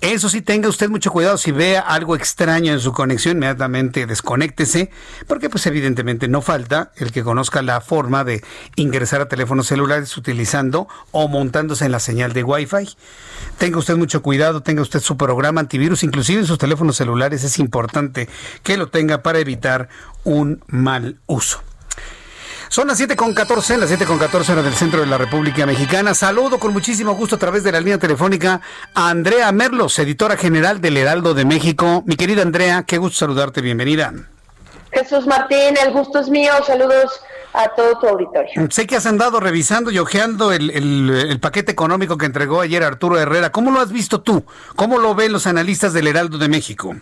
Eso sí, tenga usted mucho cuidado. Si vea algo extraño en su conexión, inmediatamente desconéctese, porque pues evidentemente no falta el que conozca la forma de ingresar a teléfonos celulares utilizando o montándose en la señal de Wi-Fi. Tenga usted mucho cuidado, tenga usted su programa antivirus, inclusive en sus teléfonos celulares es importante que lo tenga para evitar un mal uso. Son las 7 con 14, las 7 con 14 horas del centro de la República Mexicana. Saludo con muchísimo gusto a través de la línea telefónica a Andrea Merlos, editora general del Heraldo de México. Mi querida Andrea, qué gusto saludarte, bienvenida. Jesús Martín, el gusto es mío, saludos a todo tu auditorio. Sé que has andado revisando y ojeando el, el, paquete económico que entregó ayer Arturo Herrera. ¿Cómo lo has visto tú? ¿Cómo lo ven los analistas del Heraldo de México?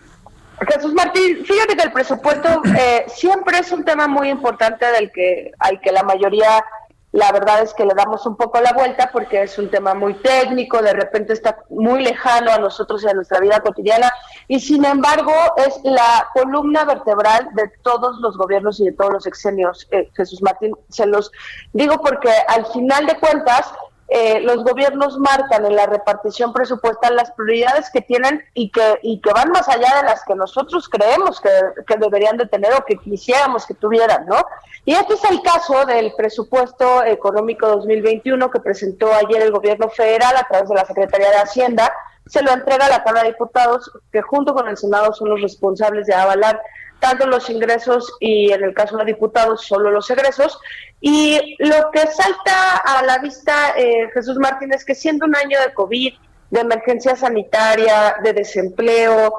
Jesús Martín, fíjate que el presupuesto eh, siempre es un tema muy importante del que al que la mayoría, la verdad es que le damos un poco la vuelta porque es un tema muy técnico, de repente está muy lejano a nosotros y a nuestra vida cotidiana y sin embargo es la columna vertebral de todos los gobiernos y de todos los exenios. Eh, Jesús Martín, se los digo porque al final de cuentas eh, los gobiernos marcan en la repartición presupuestal las prioridades que tienen y que, y que van más allá de las que nosotros creemos que, que, deberían de tener o que quisiéramos que tuvieran, ¿no? Y este es el caso del presupuesto económico 2021 que presentó ayer el gobierno federal a través de la Secretaría de Hacienda. Se lo entrega a la Cámara de Diputados, que junto con el Senado son los responsables de avalar tanto los ingresos y en el caso de diputados solo los egresos. Y lo que salta a la vista, eh, Jesús Martínez, que siendo un año de COVID, de emergencia sanitaria, de desempleo,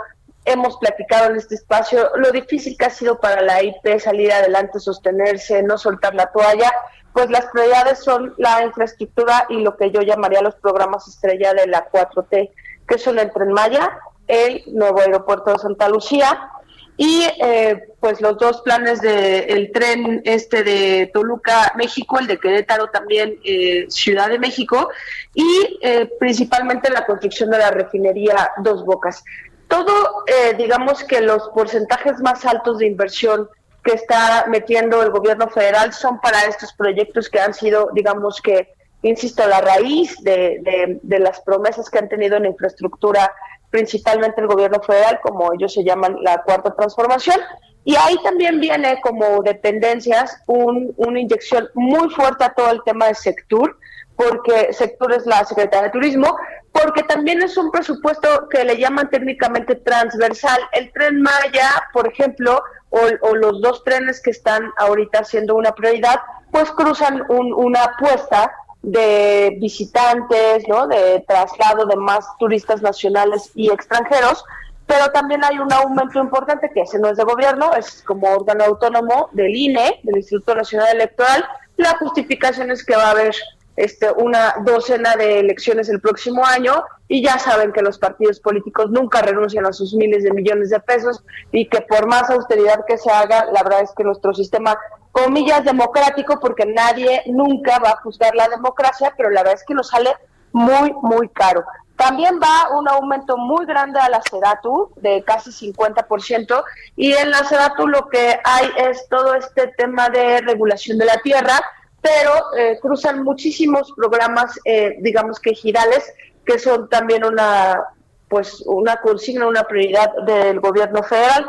hemos platicado en este espacio lo difícil que ha sido para la IP salir adelante, sostenerse, no soltar la toalla, pues las prioridades son la infraestructura y lo que yo llamaría los programas estrella de la 4T, que son el Tren Maya, el nuevo aeropuerto de Santa Lucía y eh, pues los dos planes del tren este de Toluca, México, el de Querétaro también, eh, Ciudad de México, y eh, principalmente la construcción de la refinería Dos Bocas. Todo, digamos que los porcentajes más altos de inversión que está metiendo el gobierno federal son para estos proyectos que han sido, digamos que, insisto, la raíz de, de, de las promesas que han tenido en infraestructura principalmente el gobierno federal, como ellos se llaman la cuarta transformación. Y ahí también viene como dependencias un, una inyección muy fuerte a todo el tema de sector, porque sectores la Secretaría de Turismo, porque también es un presupuesto que le llaman técnicamente transversal. El tren Maya, por ejemplo, o, los dos trenes que están ahorita siendo una prioridad, pues cruzan una apuesta de visitantes, ¿no? de traslado de más turistas nacionales y extranjeros, pero también hay un aumento importante que ese no es de gobierno, es como órgano autónomo del INE, del Instituto Nacional Electoral. La justificación es que va a haber este, una docena de elecciones el próximo año y ya saben que los partidos políticos nunca renuncian a sus miles de millones de pesos y que por más austeridad que se haga, la verdad es que nuestro sistema, comillas, democrático, porque nadie nunca va a juzgar la democracia, pero la verdad es que nos sale muy, muy caro. También va un aumento muy grande a la SEDATU, de casi 50%, y en la SEDATU lo que hay es todo este tema de regulación de la tierra, pero eh, cruzan muchísimos programas, eh, digamos que girales, que son también una, pues, una consigna, una prioridad del gobierno federal.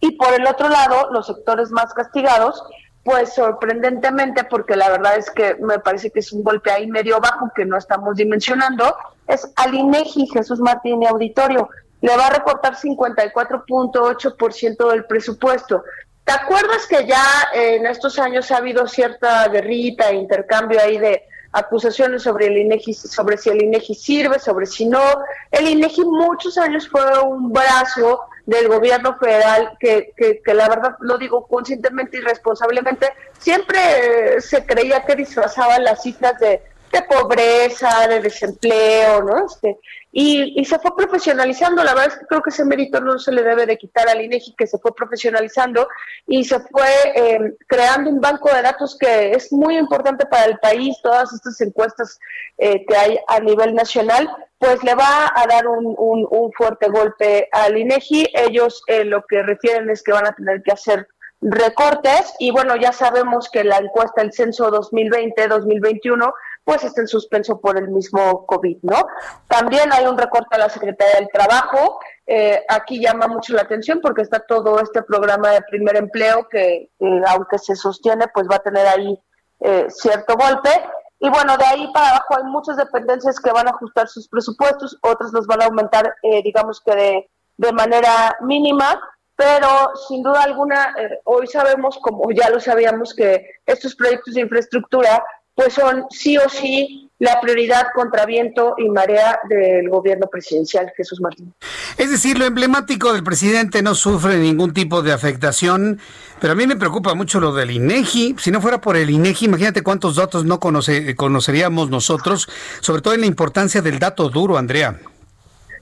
Y por el otro lado, los sectores más castigados, pues sorprendentemente, porque la verdad es que me parece que es un golpe ahí medio bajo que no estamos dimensionando, es al INEGI Jesús Martín y Auditorio. Le va a recortar 54.8% del presupuesto. ¿Te acuerdas que ya en estos años ha habido cierta guerrita e intercambio ahí de acusaciones sobre el INEGI, sobre si el INEGI sirve, sobre si no? El INEGI muchos años fue un brazo del gobierno federal que, que, la verdad lo digo conscientemente y responsablemente, siempre se creía que disfrazaba las cifras de, de pobreza, de desempleo, ¿no? Este, y, se fue profesionalizando. La verdad es que creo que ese mérito no se le debe de quitar al INEGI, que se fue profesionalizando y se fue em, creando un banco de datos que es muy importante para el país. Todas estas encuestas eh, que hay a nivel nacional, pues le va a dar un, un, fuerte golpe al INEGI. Ellos eh, lo que refieren es que van a tener que hacer recortes y bueno, ya sabemos que la encuesta, el censo 2020-2021, pues está en suspenso por el mismo COVID, ¿no? También hay un recorte a la Secretaría del Trabajo. Eh, aquí llama mucho la atención porque está todo este programa de primer empleo que, aunque se sostiene, pues va a tener ahí eh, cierto golpe. Y bueno, de ahí para abajo hay muchas dependencias que van a ajustar sus presupuestos, otras los van a aumentar, eh, digamos que de, de manera mínima, pero sin duda alguna, hoy sabemos, como ya lo sabíamos, que estos proyectos de infraestructura pues son sí o sí la prioridad contra viento y marea del gobierno presidencial, Jesús Martín. Es decir, lo emblemático del presidente no sufre ningún tipo de afectación, pero a mí me preocupa mucho lo del INEGI. Si no fuera por el INEGI, imagínate cuántos datos no conoceríamos nosotros, sobre todo en la importancia del dato duro, Andrea.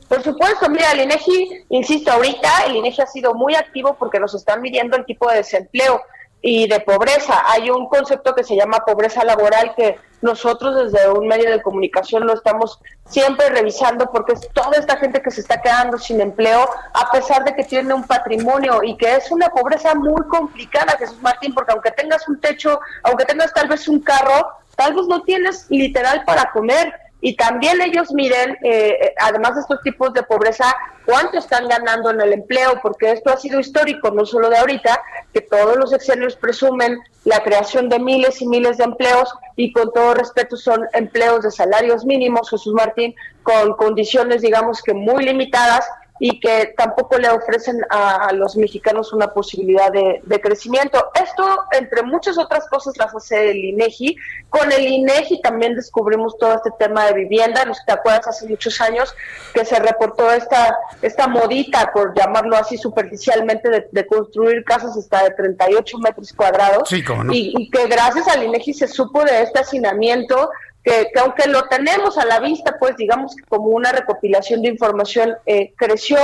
Por supuesto, mira, el INEGI, insisto, ahorita el INEGI ha sido muy activo porque nos están midiendo el tipo de desempleo y de pobreza. Hay un concepto que se llama pobreza laboral que nosotros desde un medio de comunicación lo estamos siempre revisando porque es toda esta gente que se está quedando sin empleo a pesar de que tiene un patrimonio y que es una pobreza muy complicada, Jesús Martín, porque aunque tengas un techo, aunque tengas tal vez un carro, tal vez no tienes literal para comer y también ellos miren, eh, eh, además de estos tipos de pobreza, cuánto están ganando en el empleo, porque esto ha sido histórico, no solo de ahorita, que todos los exenios presumen la creación de miles y miles de empleos y con todo respeto son empleos de salarios mínimos, Jesús Martín, con condiciones digamos que muy limitadas y que tampoco le ofrecen a, los mexicanos una posibilidad de, crecimiento. Esto, entre muchas otras cosas, las hace el INEGI. Con el INEGI también descubrimos todo este tema de vivienda. ¿No te acuerdas hace muchos años que se reportó esta, esta modita, por llamarlo así superficialmente, de, construir casas hasta de 38 metros cuadrados? Sí, no? y, y que gracias al INEGI se supo de este hacinamiento que, aunque lo tenemos a la vista, pues digamos que como una recopilación de información eh, creció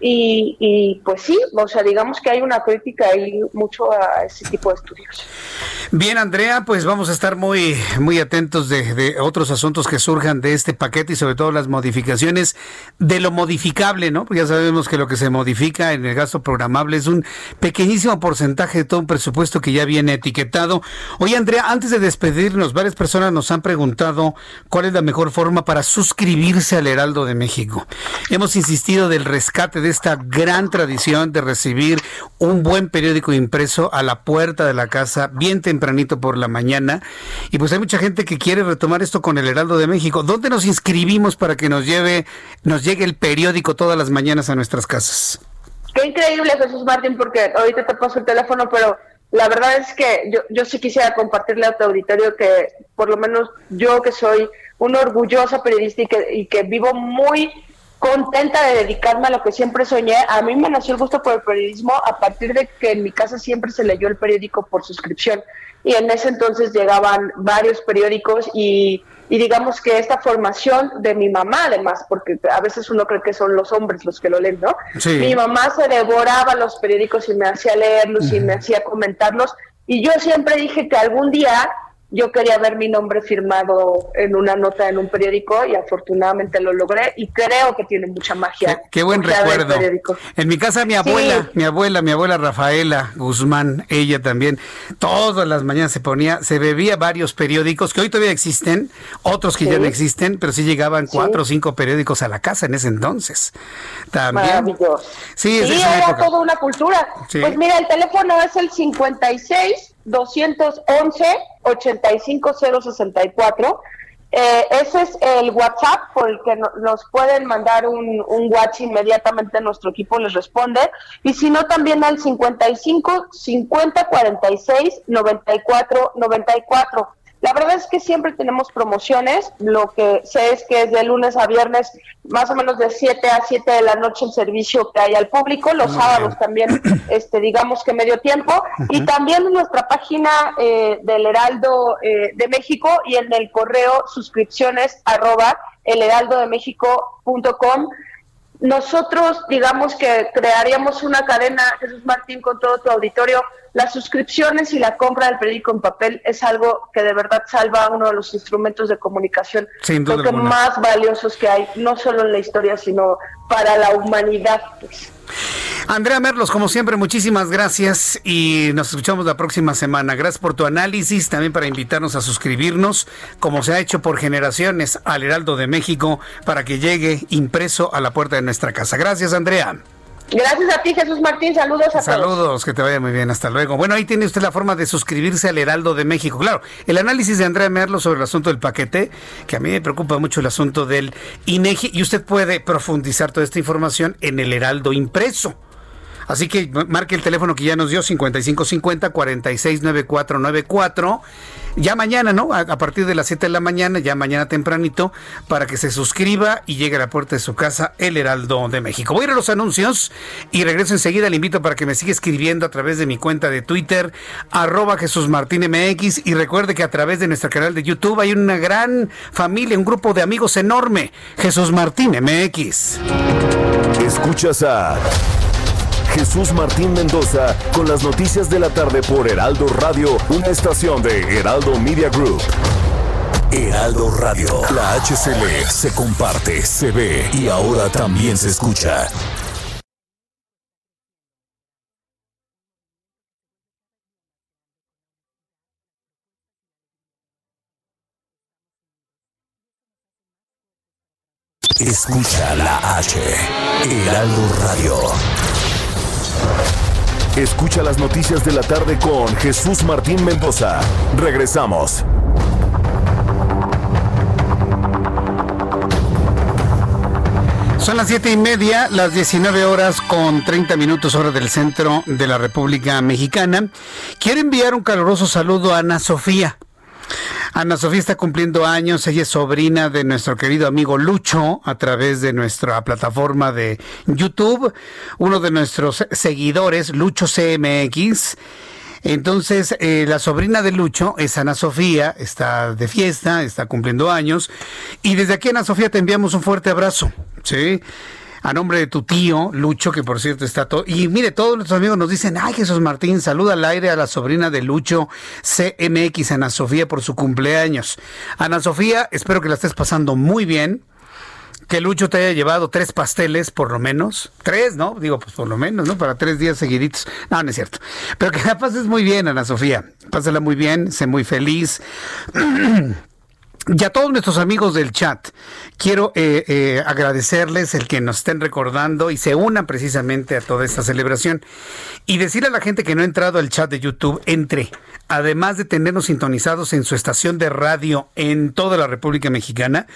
y, y, pues sí, o sea, digamos que hay una crítica ahí mucho a ese tipo de estudios. Bien, Andrea, pues vamos a estar muy, muy atentos de, otros asuntos que surjan de este paquete y sobre todo las modificaciones de lo modificable, ¿no? Porque ya sabemos que lo que se modifica en el gasto programable es un pequeñísimo porcentaje de todo un presupuesto que ya viene etiquetado. Oye, Andrea, antes de despedirnos, varias personas nos han preguntado cuál es la mejor forma para suscribirse al Heraldo de México. hemos insistido del rescate de esta gran tradición de recibir un buen periódico impreso a la puerta de la casa bien tempranito por la mañana. Y pues hay mucha gente que quiere retomar esto con el Heraldo de México. ¿Dónde nos inscribimos para que nos lleve, nos llegue el periódico todas las mañanas a nuestras casas? Qué increíble, Jesús Martín, porque ahorita te paso el teléfono, pero la verdad es que yo, yo sí quisiera compartirle a tu auditorio que por lo menos yo que soy una orgullosa periodista y que, y que vivo muy contenta de dedicarme a lo que siempre soñé. A mí me nació el gusto por el periodismo a partir de que en mi casa siempre se leyó el periódico por suscripción y en ese entonces llegaban varios periódicos y y digamos que esta formación de mi mamá además, porque a veces uno cree que son los hombres los que lo leen, ¿no? Mi mamá se devoraba los periódicos y me hacía leerlos y me hacía comentarlos y yo siempre dije que algún día yo quería ver mi nombre firmado en una nota en un periódico y afortunadamente lo logré y creo que tiene mucha magia. Qué, buen recuerdo. En mi casa mi abuela, mi abuela, mi abuela Rafaela Guzmán, ella también, todas las mañanas se ponía, se bebía varios periódicos que hoy todavía existen, otros que ya no existen, pero sí llegaban cuatro o cinco periódicos a la casa en ese entonces. También. Sí, era toda una cultura. Pues mira, el teléfono es el 56 211 85064. Eh, ese es el WhatsApp por el que nos pueden mandar un, un WhatsApp inmediatamente nuestro equipo les responde y si no también al 55 50 46 94 94 la verdad es que siempre tenemos promociones. Lo que sé es que es de lunes a viernes, más o menos de 7 a 7 de la noche el servicio que hay al público. Los sábados también, este, digamos que medio tiempo. Y también en nuestra página eh, del Heraldo eh, de México y en el correo suscripciones arroba elheraldodemexico.com nosotros, digamos que crearíamos una cadena, Jesús Martín, con todo tu auditorio. Las suscripciones y la compra del periódico en papel es algo que de verdad salva uno de los instrumentos de comunicación más valiosos que hay, no solo en la historia, sino para la humanidad. Pues. Andrea Merlos, como siempre, muchísimas gracias y nos escuchamos la próxima semana. Gracias por tu análisis, también para invitarnos a suscribirnos, como se ha hecho por generaciones, al Heraldo de México, para que llegue impreso a la puerta de nuestra casa. Gracias, Andrea. Gracias a ti, Jesús Martín. Saludos a todos. Saludos, que te vaya muy bien. Hasta luego. Bueno, ahí tiene usted la forma de suscribirse al Heraldo de México. Claro, el análisis de Andrea Merlo sobre el asunto del paquete, que a mí me preocupa mucho el asunto del INEGI, y usted puede profundizar toda esta información en el Heraldo impreso. Así que marque el teléfono que ya nos dio, 5550 469494. Ya mañana, ¿no? A, partir de las 7 de la mañana, ya mañana tempranito, para que se suscriba y llegue a la puerta de su casa el Heraldo de México. Voy a ir a los anuncios y regreso enseguida. Le invito para que me siga escribiendo a través de mi cuenta de Twitter, arroba Jesús Martín MX. Y recuerde que a través de nuestro canal de YouTube hay una gran familia, un grupo de amigos enorme. Jesús Martín MX. Escuchas a Jesús Martín Mendoza con las noticias de la tarde por Heraldo Radio, una estación de Heraldo Media Group. Heraldo Radio, la HCL se comparte, se ve y ahora también se escucha. Escucha la H, Heraldo Radio. Escucha las noticias de la tarde con Jesús Martín Mendoza. Regresamos. Son las siete y media, las 19 horas con 30 minutos hora del centro de la República Mexicana. Quiero enviar un caluroso saludo a Ana Sofía. Ana Sofía está cumpliendo años, ella es sobrina de nuestro querido amigo Lucho a través de nuestra plataforma de YouTube, uno de nuestros seguidores, Lucho CMX. Entonces, eh, la sobrina de Lucho es Ana Sofía, está de fiesta, está cumpliendo años. Y desde aquí, Ana Sofía, te enviamos un fuerte abrazo. ¿sí? A nombre de tu tío, Lucho, que por cierto está todo. Y mire, todos nuestros amigos nos dicen, ay Jesús Martín, saluda al aire a la sobrina de Lucho, CMX, Ana Sofía, por su cumpleaños. Ana Sofía, espero que la estés pasando muy bien. Que Lucho te haya llevado tres pasteles, por lo menos. Tres, ¿no? Digo, pues por lo menos, ¿no? Para tres días seguiditos. No, no es cierto. Pero que la pases muy bien, Ana Sofía. Pásala muy bien, sé muy feliz. Y a todos nuestros amigos del chat, quiero eh, eh, agradecerles el que nos estén recordando y se unan precisamente a toda esta celebración. Y decirle a la gente que no ha entrado al chat de YouTube, entre. Además de tenernos sintonizados en su estación de radio en toda la República Mexicana,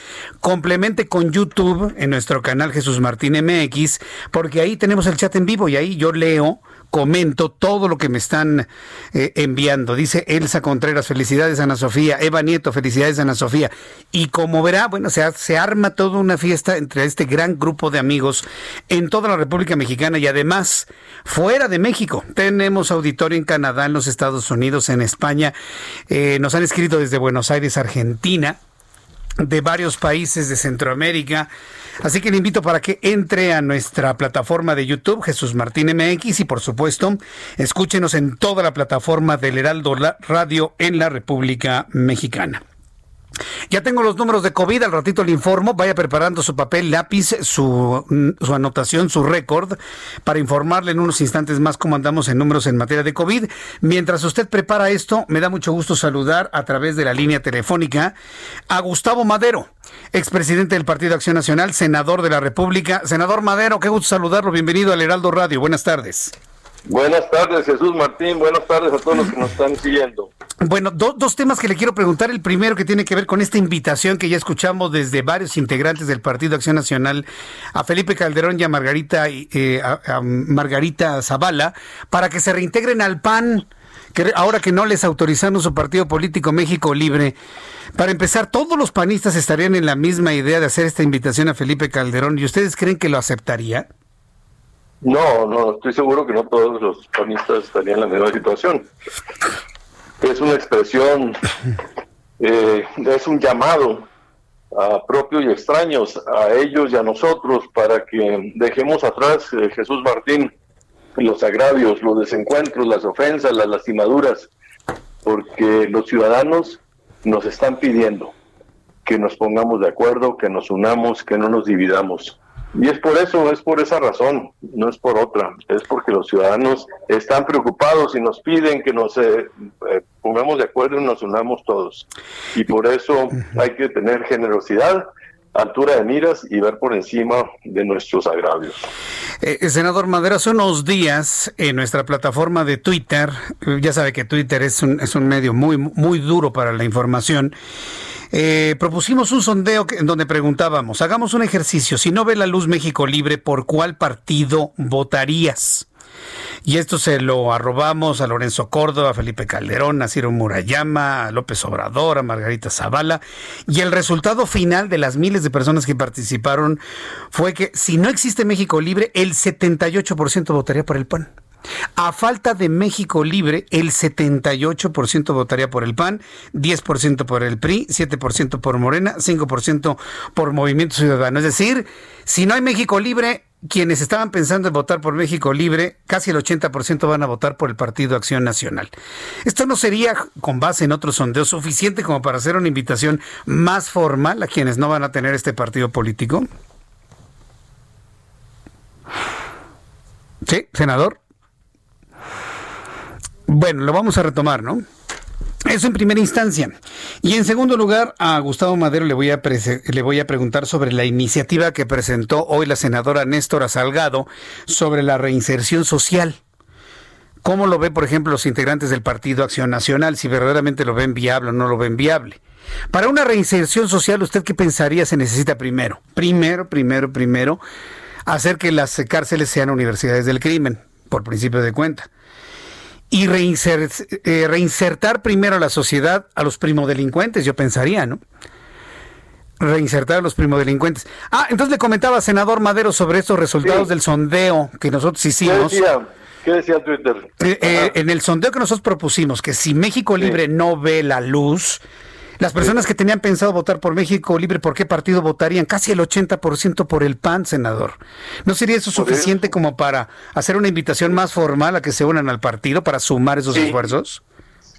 complemente con YouTube en nuestro canal Jesús Martín MX, porque ahí tenemos el chat en vivo y ahí yo leo comento todo lo que me están eh, enviando. Dice Elsa Contreras, felicidades Ana Sofía. Eva Nieto, felicidades Ana Sofía. Y como verá, bueno, se, se arma toda una fiesta entre este gran grupo de amigos en toda la República Mexicana y además fuera de México. Tenemos auditorio en Canadá, en los Estados Unidos, en España. Eh, nos han escrito desde Buenos Aires, Argentina de varios países de Centroamérica. Así que le invito para que entre a nuestra plataforma de YouTube, Jesús Martín MX, y por supuesto, escúchenos en toda la plataforma del Heraldo Radio en la República Mexicana. Ya tengo los números de COVID, al ratito le informo. Vaya preparando su papel, lápiz, su, su anotación, su récord, para informarle en unos instantes más cómo andamos en números en materia de COVID. Mientras usted prepara esto, me da mucho gusto saludar a través de la línea telefónica a Gustavo Madero, expresidente del Partido Acción Nacional, senador de la República. Senador Madero, qué gusto saludarlo. Bienvenido al Heraldo Radio. Buenas tardes. Buenas tardes, Jesús Martín. Buenas tardes a todos los que nos están siguiendo. Bueno, dos temas que le quiero preguntar. El primero que tiene que ver con esta invitación que ya escuchamos desde varios integrantes del Partido Acción Nacional a Felipe Calderón y a Margarita, eh, a, Margarita Zavala para que se reintegren al PAN. Que ahora que no les autorizaron su partido político México Libre, para empezar, todos los panistas estarían en la misma idea de hacer esta invitación a Felipe Calderón. ¿Y ustedes creen que lo aceptaría? No, no, estoy seguro que no todos los panistas estarían en la misma situación. Es una expresión, eh, es un llamado a propios y extraños, a ellos y a nosotros, para que dejemos atrás, eh, Jesús Martín, los agravios, los desencuentros, las ofensas, las lastimaduras, porque los ciudadanos nos están pidiendo que nos pongamos de acuerdo, que nos unamos, que no nos dividamos. Y es por eso, es por esa razón, no es por otra, es porque los ciudadanos están preocupados y nos piden que nos eh, eh, pongamos de acuerdo y nos unamos todos. Y por eso hay que tener generosidad, altura de miras y ver por encima de nuestros agravios. Eh, senador Madera, hace unos días en nuestra plataforma de Twitter, ya sabe que Twitter es un, es un medio muy, muy duro para la información, eh, propusimos un sondeo en donde preguntábamos, hagamos un ejercicio, si no ve la luz México Libre, ¿por cuál partido votarías? Y esto se lo arrobamos a Lorenzo Córdoba, a Felipe Calderón, a Ciro Murayama, a López Obrador, a Margarita Zavala. Y el resultado final de las miles de personas que participaron fue que si no existe México Libre, el 78% votaría por el PAN. A falta de México Libre, el 78% votaría por el PAN, 10% por el PRI, 7% por Morena, 5% por Movimiento Ciudadano. Es decir, si no hay México Libre, quienes estaban pensando en votar por México Libre, casi el 80% van a votar por el Partido Acción Nacional. ¿Esto no sería, con base en otros sondeos, suficiente como para hacer una invitación más formal a quienes no van a tener este partido político? Sí, senador. Bueno, lo vamos a retomar, ¿no? Eso en primera instancia. Y en segundo lugar, a Gustavo Madero le voy a, le voy a preguntar sobre la iniciativa que presentó hoy la senadora Néstora Salgado sobre la reinserción social. ¿Cómo lo ve, por ejemplo, los integrantes del Partido Acción Nacional? Si verdaderamente lo ven viable o no lo ven viable. Para una reinserción social, ¿usted qué pensaría se necesita primero? Primero, primero, primero, hacer que las cárceles sean universidades del crimen, por principio de cuenta y eh, reinsertar primero a la sociedad a los primodelincuentes, yo pensaría, ¿no? Reinsertar a los primodelincuentes. Ah, entonces le comentaba, senador Madero, sobre estos resultados del sondeo que nosotros hicimos. ¿Qué decía, ¿Qué decía Twitter? Eh, eh, en el sondeo que nosotros propusimos, que si México Libre no ve la luz, las personas que tenían pensado votar por México Libre, ¿por qué partido votarían? Casi el 80% por el PAN, senador. ¿No sería eso suficiente como para hacer una invitación más formal a que se unan al partido para sumar esos esfuerzos?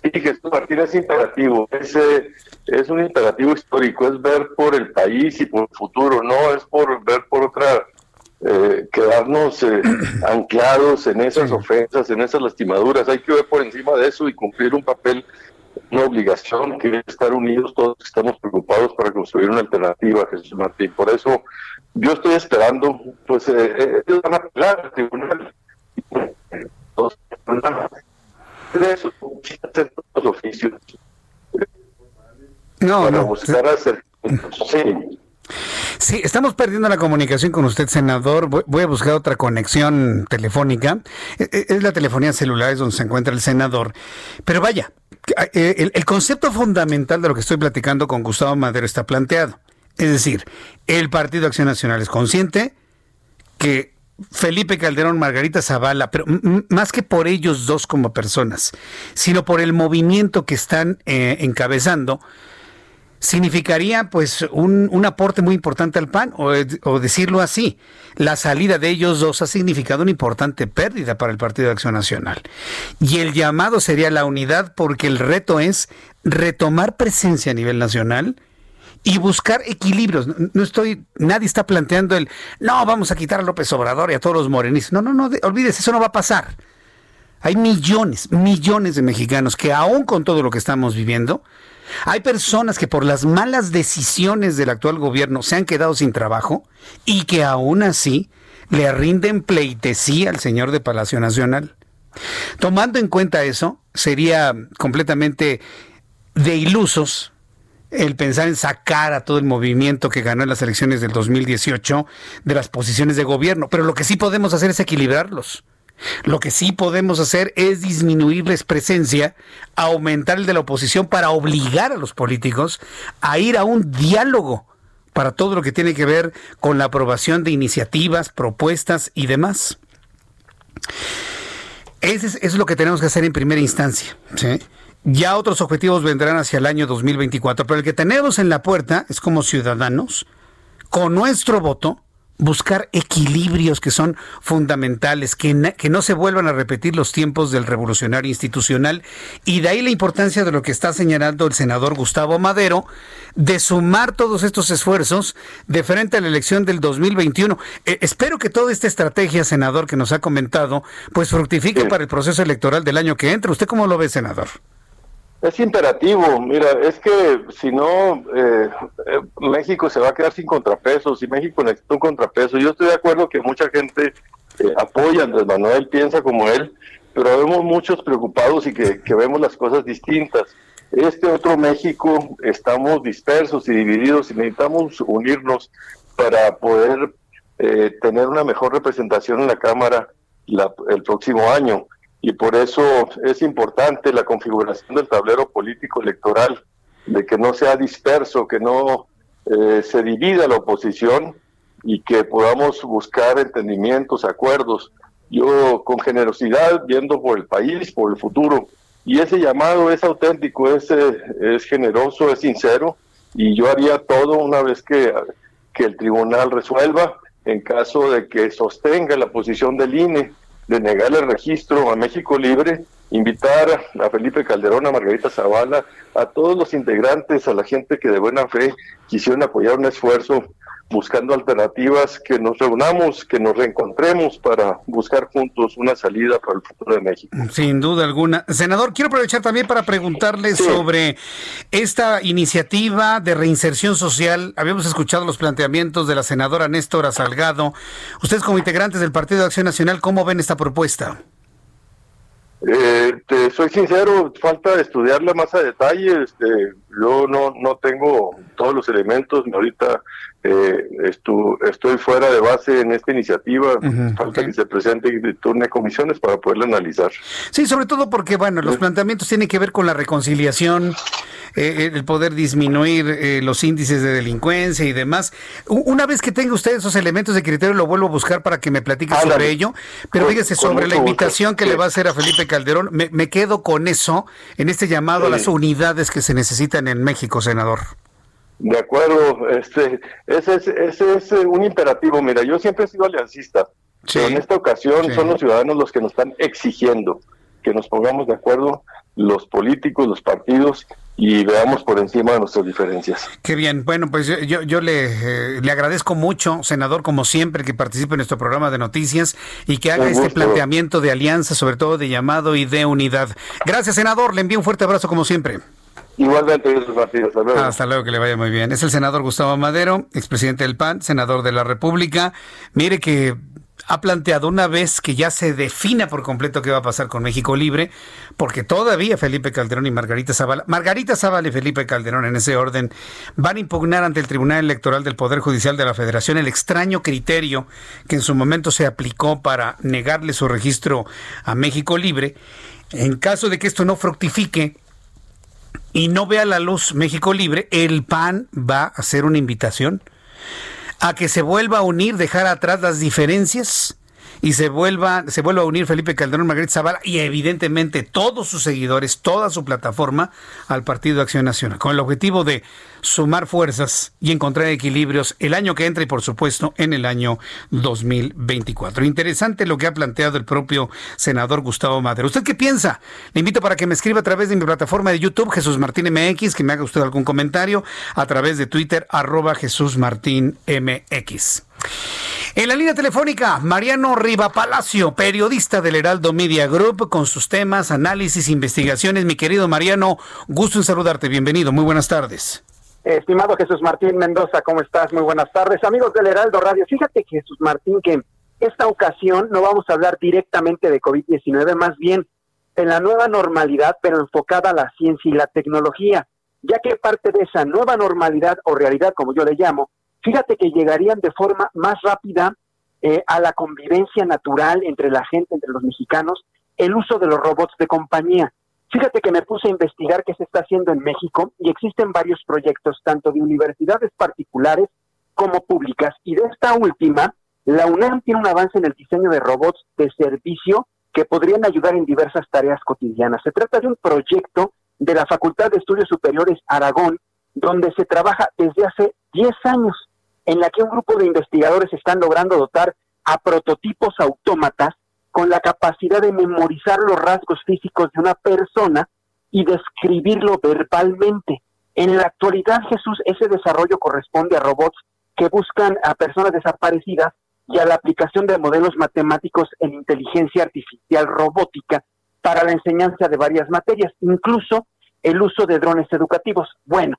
Sí, que este partido es imperativo, es, eh, es un imperativo histórico, es ver por el país y por el futuro, no es por ver por otra eh, quedarnos eh, anclados en esas ofensas, en esas lastimaduras. Hay que ver por encima de eso y cumplir un papel una obligación que es estar unidos, todos estamos preocupados para construir una alternativa, Jesús Martín. Por eso yo estoy esperando, pues eh, eh, ellos van a apelar al tribunal. Eso, los oficios. No, para no. buscar hacer. Sí. Sí, estamos perdiendo la comunicación con usted, senador. Voy, a buscar otra conexión telefónica. E- e- Es la telefonía celular, es donde se encuentra el senador. Pero vaya, el, el concepto fundamental de lo que estoy platicando con Gustavo Madero está planteado. Es decir, el Partido Acción Nacional es consciente que Felipe Calderón, Margarita Zavala, pero más que por ellos dos como personas, sino por el movimiento que están eh, encabezando, significaría pues un, un aporte muy importante al PAN, o, decirlo así, la salida de ellos dos ha significado una importante pérdida para el Partido de Acción Nacional. Y el llamado sería la unidad porque el reto es retomar presencia a nivel nacional y buscar equilibrios. No- estoy, nadie está planteando el, no, vamos a quitar a López Obrador y a todos los morenistas. No, no, no, de- olvídese, eso no va a pasar. Hay millones, millones de mexicanos que aún con todo lo que estamos viviendo, hay personas que por las malas decisiones del actual gobierno se han quedado sin trabajo y que aún así le rinden pleitesía al señor de Palacio Nacional. Tomando en cuenta eso, sería completamente de ilusos el pensar en sacar a todo el movimiento que ganó en las elecciones del 2018 de las posiciones de gobierno. Pero lo que sí podemos hacer es equilibrarlos. Lo que sí podemos hacer es disminuirles presencia, aumentar el de la oposición para obligar a los políticos a ir a un diálogo para todo lo que tiene que ver con la aprobación de iniciativas, propuestas y demás. Eso es lo que tenemos que hacer en primera instancia. Ya otros objetivos vendrán hacia el año 2024, pero el que tenemos en la puerta es como ciudadanos, con nuestro voto, buscar equilibrios que son fundamentales, que, que no se vuelvan a repetir los tiempos del revolucionario institucional y de ahí la importancia de lo que está señalando el senador Gustavo Madero, de sumar todos estos esfuerzos de frente a la elección del 2021. Eh, espero que toda esta estrategia, senador, que nos ha comentado, pues fructifique para el proceso electoral del año que entra. ¿Usted cómo lo ve, senador? Es imperativo, mira, es que si no, eh, eh, México se va a quedar sin contrapesos y México necesita un contrapeso. Yo estoy de acuerdo que mucha gente eh, apoya a Andrés Manuel, piensa como él, pero vemos muchos preocupados y que, que vemos las cosas distintas. Este otro México estamos dispersos y divididos y necesitamos unirnos para poder eh, tener una mejor representación en la Cámara la- el próximo año y por eso es importante la configuración del tablero político electoral, de que no sea disperso, que no eh, se divida la oposición y que podamos buscar entendimientos, acuerdos. Yo con generosidad, viendo por el país, por el futuro, y ese llamado es auténtico, es, eh, es generoso, es sincero, y yo haría todo una vez que, que el tribunal resuelva, en caso de que sostenga la posición del INE de negarle el registro a México Libre, invitar a Felipe Calderón, a Margarita Zavala, a todos los integrantes, a la gente que de buena fe quisieron apoyar un esfuerzo buscando alternativas, que nos reunamos, que nos reencontremos para buscar juntos una salida para el futuro de México. Sin duda alguna. Senador, quiero aprovechar también para preguntarle sobre esta iniciativa de reinserción social. Habíamos escuchado los planteamientos de la senadora Néstora Salgado. Ustedes como integrantes del Partido de Acción Nacional, ¿cómo ven esta propuesta? Eh, te soy sincero, falta estudiarla más a detalle. Este, yo no, no tengo todos los elementos. Ahorita eh, estu- estoy fuera de base en esta iniciativa. Falta que se presente y turne comisiones para poderla analizar. Sí, sobre todo porque, bueno, los planteamientos tienen que ver con la reconciliación, eh, el poder disminuir eh, los índices de delincuencia y demás. Una vez que tenga usted esos elementos de criterio, lo vuelvo a buscar para que me platique Ándale. sobre ello. Pero Con- fíjese, sobre la invitación que Sí. le va a hacer a Felipe Calderón, me, me quedo con eso en este llamado a las unidades que se necesitan en México, senador. De acuerdo, este, ese es, ese es eh, un imperativo. Mira, yo siempre he sido aliancista, pero en esta ocasión sí. son los ciudadanos los que nos están exigiendo. que nos pongamos de acuerdo los políticos, los partidos y veamos por encima de nuestras diferencias. Qué bien. Bueno, pues yo, yo le, eh, le agradezco mucho, senador, como siempre, que participe en nuestro programa de noticias y que haga este planteamiento de alianza, sobre todo de llamado y de unidad. Gracias, senador. Le envío un fuerte abrazo, como siempre. Igualmente, Hasta luego. Hasta luego, que le vaya muy bien. Es el senador Gustavo Madero, expresidente del PAN, senador de la República. Mire que ha planteado una vez que ya se defina por completo qué va a pasar con México Libre, porque todavía Felipe Calderón y Margarita Zavala, Margarita Zavala y Felipe Calderón en ese orden, van a impugnar ante el Tribunal Electoral del Poder Judicial de la Federación el extraño criterio que en su momento se aplicó para negarle su registro a México Libre. En caso de que esto no fructifique, y no vea la luz México Libre, el PAN va a hacer una invitación a que se vuelva a unir, dejar atrás las diferencias y se vuelva, se vuelva a unir Felipe Calderón, Margarita Zavala y evidentemente todos sus seguidores, toda su plataforma al Partido Acción Nacional, con el objetivo de sumar fuerzas y encontrar equilibrios el año que entra y por supuesto en el año 2024. Interesante lo que ha planteado el propio senador Gustavo Madero. ¿Usted qué piensa? Le invito para que me escriba a través de mi plataforma de YouTube, Jesús Martín MX, que me haga usted algún comentario, a través de Twitter, arroba Jesús Martín MX. En la línea telefónica, Mariano Riva Palacio, periodista del Heraldo Media Group, con sus temas, análisis, investigaciones. Mi querido Mariano, gusto en saludarte. Bienvenido. Muy buenas tardes. Estimado Jesús Martín Mendoza, ¿cómo estás? Muy buenas tardes. Amigos del Heraldo Radio, fíjate Jesús Martín que esta ocasión no vamos a hablar directamente de COVID-19, más bien en la nueva normalidad, pero enfocada a la ciencia y la tecnología, ya que parte de esa nueva normalidad o realidad, como yo le llamo, fíjate que llegarían de forma más rápida eh, a la convivencia natural entre la gente, entre los mexicanos, el uso de los robots de compañía. Fíjate que me puse a investigar qué se está haciendo en México y existen varios proyectos, tanto de universidades particulares como públicas. Y de esta última, la UNAM tiene un avance en el diseño de robots de servicio que podrían ayudar en diversas tareas cotidianas. Se trata de un proyecto de la Facultad de Estudios Superiores Aragón, donde se trabaja desde hace 10 años en la que un grupo de investigadores están logrando dotar a prototipos autómatas con la capacidad de memorizar los rasgos físicos de una persona y describirlo verbalmente. En la actualidad, Jesús, ese desarrollo corresponde a robots que buscan a personas desaparecidas y a la aplicación de modelos matemáticos en inteligencia artificial robótica para la enseñanza de varias materias, incluso el uso de drones educativos. Bueno,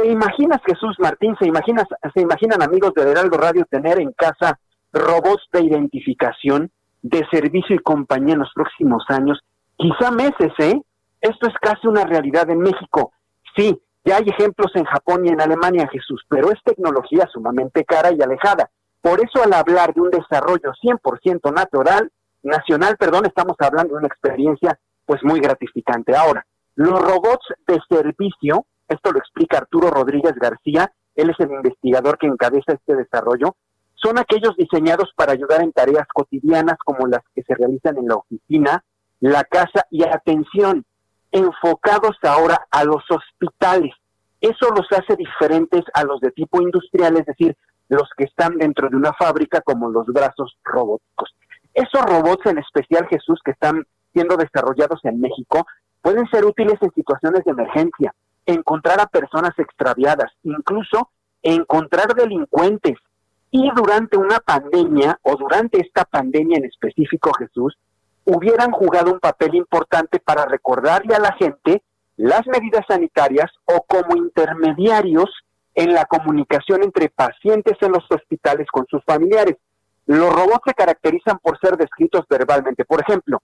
¿Te imaginas, Jesús Martín, se, imaginas, se imaginan amigos de Heraldo Radio tener en casa robots de identificación, de servicio y compañía en los próximos años? Quizá meses, ¿eh? Esto es casi una realidad en México. Sí, ya hay ejemplos en Japón y en Alemania, Jesús, pero es tecnología sumamente cara y alejada. Por eso al hablar de un desarrollo 100% natural, nacional, perdón, estamos hablando de una experiencia pues muy gratificante. Ahora, los robots de servicio esto lo explica Arturo Rodríguez García, él es el investigador que encabeza este desarrollo, son aquellos diseñados para ayudar en tareas cotidianas como las que se realizan en la oficina, la casa y atención, enfocados ahora a los hospitales. Eso los hace diferentes a los de tipo industrial, es decir, los que están dentro de una fábrica como los brazos robóticos. Esos robots en especial, Jesús, que están siendo desarrollados en México, pueden ser útiles en situaciones de emergencia, encontrar a personas extraviadas, incluso encontrar delincuentes. Y durante una pandemia, o durante esta pandemia en específico, Jesús, hubieran jugado un papel importante para recordarle a la gente las medidas sanitarias o como intermediarios en la comunicación entre pacientes en los hospitales con sus familiares. Los robots se caracterizan por ser descritos verbalmente. Por ejemplo,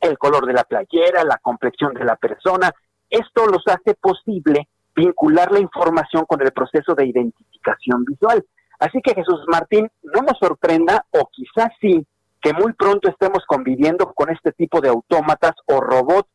el color de la playera, la complexión de la persona, esto los hace posible vincular la información con el proceso de identificación visual. Así que Jesús Martín, no nos sorprenda, o quizás sí, que muy pronto estemos conviviendo con este tipo de autómatas o robots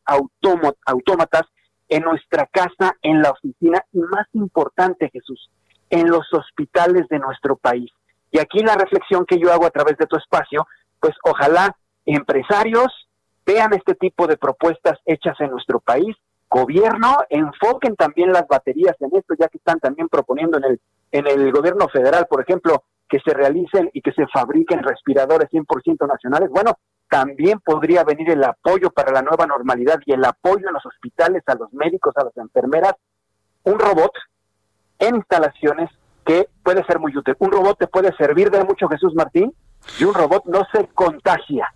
autómatas en nuestra casa, en la oficina y más importante, Jesús, en los hospitales de nuestro país. Y aquí la reflexión que yo hago a través de tu espacio, pues ojalá empresarios vean este tipo de propuestas hechas en nuestro país gobierno enfoquen también las baterías en esto, ya que están también proponiendo en el, en el gobierno federal, por ejemplo, que se realicen y que se fabriquen respiradores 100% nacionales. Bueno, también podría venir el apoyo para la nueva normalidad y el apoyo en los hospitales, a los médicos, a las enfermeras, un robot en instalaciones que puede ser muy útil. Un robot te puede servir de mucho, Jesús Martín, y un robot no se contagia,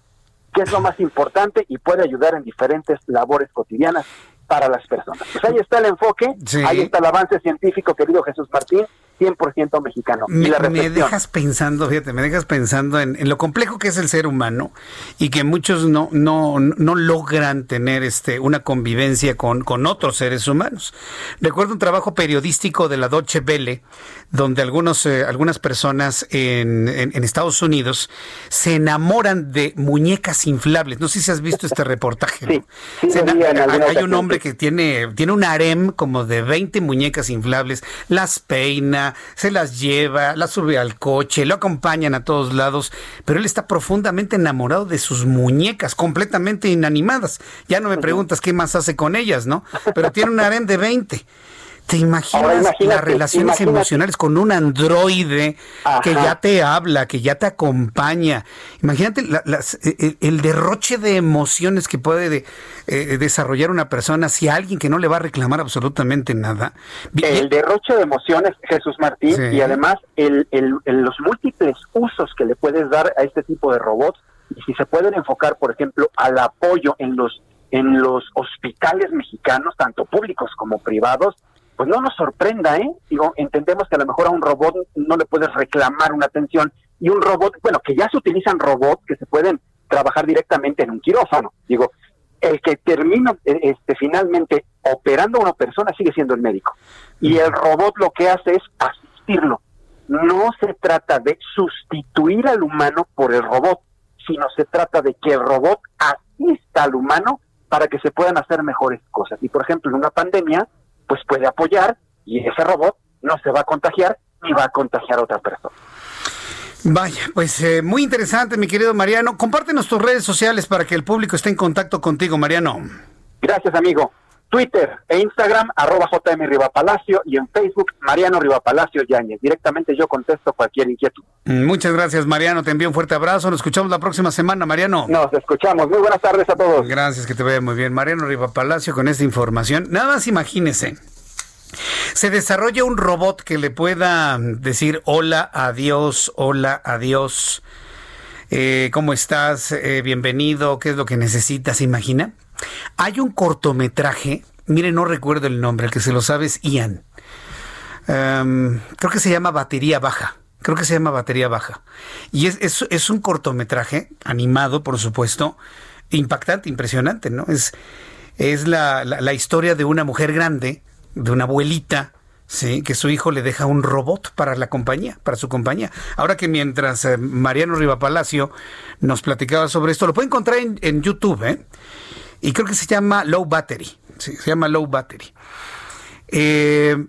que es lo más importante y puede ayudar en diferentes labores cotidianas para las personas. Pues ahí está el enfoque, ahí está el avance científico, querido Jesús Martín, 100% mexicano. Me, me, dejas pensando, fíjate, me dejas pensando en, lo complejo que es el ser humano y que muchos no, no, no logran tener este, una convivencia con, con otros seres humanos. Recuerdo un trabajo periodístico de la Deutsche Welle, donde algunos, eh, algunas personas en, en, Estados Unidos se enamoran de muñecas inflables. No sé si has visto este reportaje. hay un hombre que tiene, tiene un harem como de 20 muñecas inflables, las peina, se las lleva, las sube al coche, lo acompañan a todos lados, pero él está profundamente enamorado de sus muñecas, completamente inanimadas. Ya no me preguntas qué más hace con ellas, ¿no? Pero tiene un harem de 20. ¿Te imaginas las relaciones emocionales con un androide que ya te habla, que ya te acompaña? Imagínate el, derroche de emociones que puede eh, desarrollar una persona si alguien que no le va a reclamar absolutamente nada. El derroche de emociones, Jesús Martín, y además el, los múltiples usos que le puedes dar a este tipo de robots y si se pueden enfocar, por ejemplo, al apoyo en los en los hospitales mexicanos, tanto públicos como privados, pues no nos sorprenda, ¿eh? Digo, entendemos que a lo mejor a un robot no le puedes reclamar una atención y un robot, bueno, que ya se utilizan robots que se pueden trabajar directamente en un quirófano. Digo, el que termina eh, este, finalmente operando a una persona sigue siendo el médico. Y el robot lo que hace es asistirlo. No se trata de sustituir al humano por el robot, sino se trata de que el robot asista al humano para que se puedan hacer mejores cosas. Y por ejemplo, en una pandemia, pues puede apoyar y ese robot no se va a contagiar ni va a contagiar a otra persona. Vaya, pues eh, muy interesante, mi querido Mariano. Compártenos tus redes sociales para que el público esté en contacto contigo, Mariano. Gracias, amigo. Twitter e Instagram, arroba JM Rivapalacio y en Facebook, Mariano Rivapalacio Yáñez. Directamente yo contesto cualquier inquietud. Mm, muchas gracias, Mariano. Te envío un fuerte abrazo. Nos escuchamos la próxima semana, Mariano. Nos escuchamos. Muy buenas tardes a todos. Gracias, que te vaya muy bien. Mariano Rivapalacio con esta información. Nada más imagínese. Se desarrolla un robot que le pueda decir hola, adiós, hola, adiós. Eh, ¿Cómo estás? Eh, bienvenido. ¿Qué es lo que necesitas? ¿Imagina? Hay un cortometraje, mire, no recuerdo el nombre, el que se lo sabe es Ian. Em, creo que se llama Batería Baja. Creo que se llama Batería Baja. Y es, es, un cortometraje animado, por supuesto, impactante, impresionante, ¿no? Es, es la, la, historia de una mujer grande, de una abuelita, Sí, que su hijo le deja un robot para la compañía, para su compañía. Ahora que mientras eh, Mariano Riva Palacio nos platicaba sobre esto, lo puede encontrar en, en YouTube, ¿eh? Y creo que se llama Low Battery. se llama Low Battery. Eh,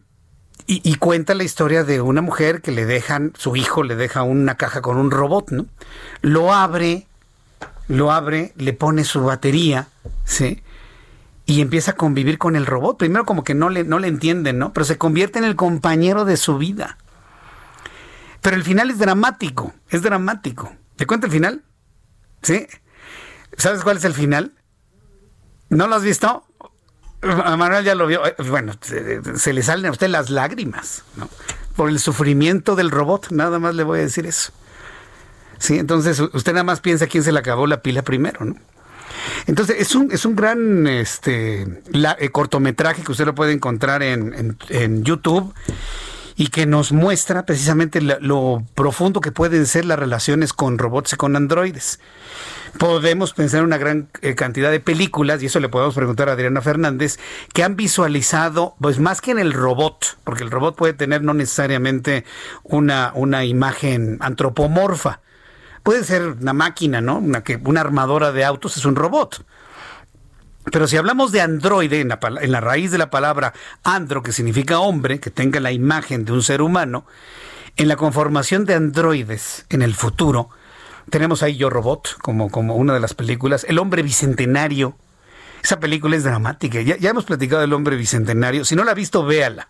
y, cuenta la historia de una mujer que le dejan, su hijo le deja una caja con un robot, ¿no? Lo abre, lo abre, le pone su batería, ¿sí? Y empieza a convivir con el robot. Primero como que no le, no le entienden, ¿no? Pero se convierte en el compañero de su vida. Pero el final es dramático, es dramático. ¿Te cuenta el final? ¿Sí? ¿Sabes cuál es el final? ¿No lo has visto? Manuel ya lo vio. Eh, bueno, se, le salen a usted las lágrimas, ¿no? Por el sufrimiento del robot, nada más le voy a decir eso. Sí, entonces usted nada más piensa quién se le acabó la pila primero, ¿no? Entonces, es un, es un gran este, la, eh, cortometraje que usted lo puede encontrar en, en, YouTube y que nos muestra precisamente lo profundo que pueden ser las relaciones con robots y con androides podemos pensar en una gran eh, cantidad de películas, y eso le podemos preguntar a Adriana Fernández, que han visualizado, pues más que en el robot, porque el robot puede tener no necesariamente una, una imagen antropomorfa. Puede ser una máquina, ¿no? Una, que, una armadora de autos es un robot. Pero si hablamos de androide, en la, en la raíz de la palabra andro, que significa hombre, que tenga la imagen de un ser humano, en la conformación de androides en el futuro, tenemos ahí Yo Robot, como, como una de las películas. El hombre bicentenario. Esa película es dramática. Ya, ya hemos platicado del hombre bicentenario. Si no la ha visto, véala.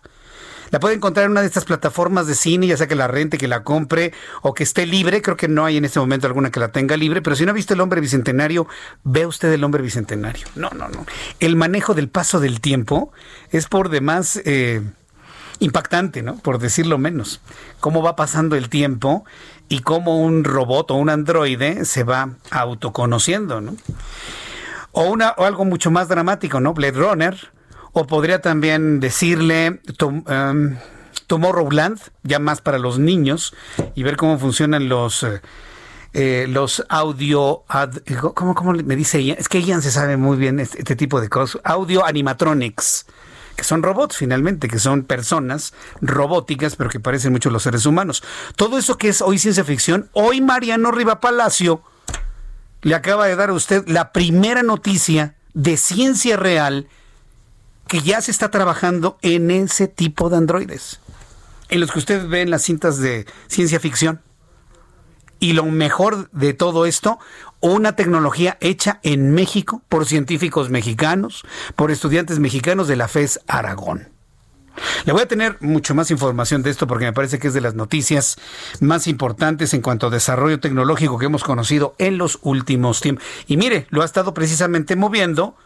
La puede encontrar en una de estas plataformas de cine, ya sea que la rente, que la compre o que esté libre. Creo que no hay en este momento alguna que la tenga libre, pero si no ha visto El Hombre Bicentenario, ve usted El Hombre Bicentenario. No, no, no. El manejo del paso del tiempo es por demás eh, impactante, ¿no? Por decirlo menos. Cómo va pasando el tiempo y cómo un robot o un androide se va autoconociendo, ¿no? O, una, o algo mucho más dramático, ¿no? Blade Runner o podría también decirle um, Tomorrowland, ya más para los niños, y ver cómo funcionan los... Eh, eh, los audio, ¿cómo, ¿cómo, me dice? Es que Ian se sabe muy bien este, este, tipo de cosas. Audio animatronics, que son robots finalmente, que son personas robóticas, pero que parecen mucho los seres humanos. Todo eso que es hoy ciencia ficción, hoy Mariano Riva Palacio le acaba de dar a usted la primera noticia de ciencia real que ya se está trabajando en ese tipo de androides, en los que usted ve en las cintas de ciencia ficción. Y lo mejor de todo esto, una tecnología hecha en México por científicos mexicanos, por estudiantes mexicanos de la FES Aragón. Le voy a tener mucho más información de esto porque me parece que es de las noticias más importantes en cuanto a desarrollo tecnológico que hemos conocido en los últimos tiempos. Y mire, lo ha estado precisamente moviendo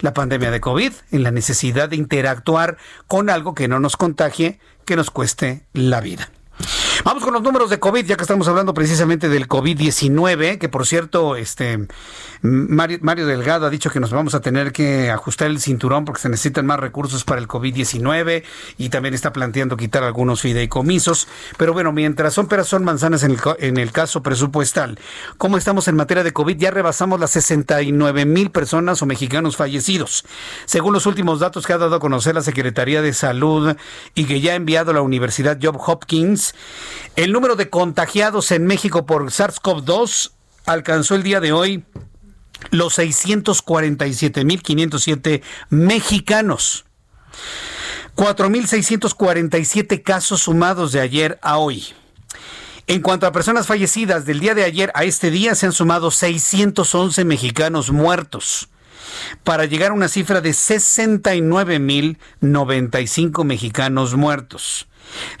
la pandemia de COVID, en la necesidad de interactuar con algo que no nos contagie, que nos cueste la vida. Vamos con los números de COVID, ya que estamos hablando precisamente del COVID-19, que por cierto, este Mario, Delgado ha dicho que nos vamos a tener que ajustar el cinturón porque se necesitan más recursos para el COVID-19 y también está planteando quitar algunos fideicomisos. Pero bueno, mientras son peras son manzanas en el, en el caso presupuestal, ¿cómo estamos en materia de COVID? Ya rebasamos las 69 mil personas o mexicanos fallecidos. Según los últimos datos que ha dado a conocer la Secretaría de Salud y que ya ha enviado la Universidad Job Hopkins, el número de contagiados en México por SARS-CoV-2 alcanzó el día de hoy los 647.507 mexicanos. 4.647 casos sumados de ayer a hoy. En cuanto a personas fallecidas, del día de ayer a este día se han sumado 611 mexicanos muertos para llegar a una cifra de 69.095 mexicanos muertos.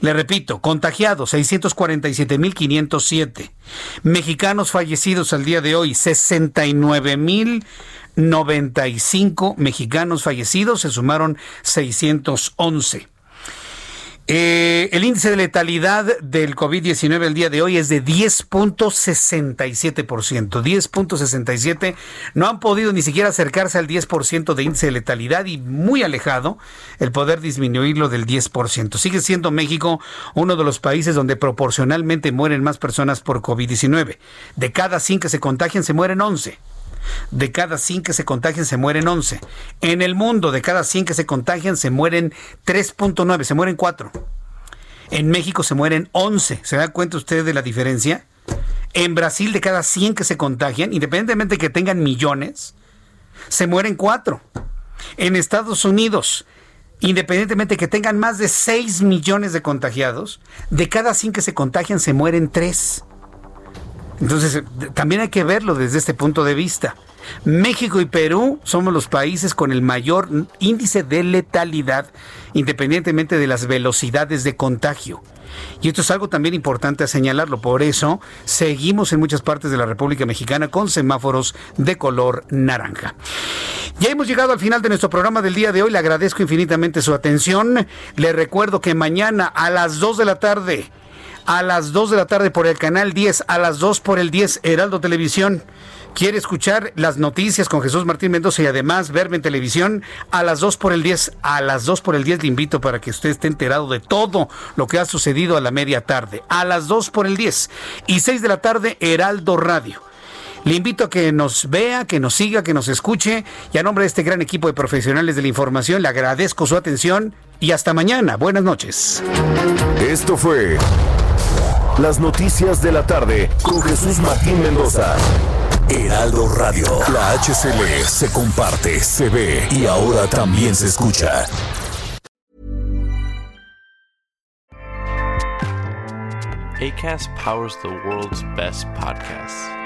Le repito, contagiados 647.507. Mexicanos fallecidos al día de hoy 69.095 mexicanos fallecidos, se sumaron 611. Eh, el índice de letalidad del COVID-19 el día de hoy es de 10.67%. 10.67. No han podido ni siquiera acercarse al 10% de índice de letalidad y muy alejado el poder disminuirlo del 10%. Sigue siendo México uno de los países donde proporcionalmente mueren más personas por COVID-19. De cada 100 que se contagian, se mueren 11. De cada 100 que se contagian se mueren 11. En el mundo, de cada 100 que se contagian se mueren 3.9, se mueren 4. En México se mueren 11. ¿Se da cuenta usted de la diferencia? En Brasil, de cada 100 que se contagian, independientemente de que tengan millones, se mueren 4. En Estados Unidos, independientemente de que tengan más de 6 millones de contagiados, de cada 100 que se contagian se mueren 3. Entonces, también hay que verlo desde este punto de vista. México y Perú somos los países con el mayor índice de letalidad, independientemente de las velocidades de contagio. Y esto es algo también importante a señalarlo. Por eso seguimos en muchas partes de la República Mexicana con semáforos de color naranja. Ya hemos llegado al final de nuestro programa del día de hoy. Le agradezco infinitamente su atención. Le recuerdo que mañana a las 2 de la tarde a las 2 de la tarde por el canal 10, a las 2 por el 10 Heraldo Televisión. Quiere escuchar las noticias con Jesús Martín Mendoza y además verme en televisión a las 2 por el 10. A las 2 por el 10 le invito para que usted esté enterado de todo lo que ha sucedido a la media tarde. A las 2 por el 10 y 6 de la tarde Heraldo Radio. Le invito a que nos vea, que nos siga, que nos escuche y a nombre de este gran equipo de profesionales de la información le agradezco su atención y hasta mañana. Buenas noches. Esto fue las noticias de la tarde con Jesús Martín Mendoza. Heraldo Radio. La HCL se comparte, se ve y ahora también se escucha. ACAST powers the world's best podcasts.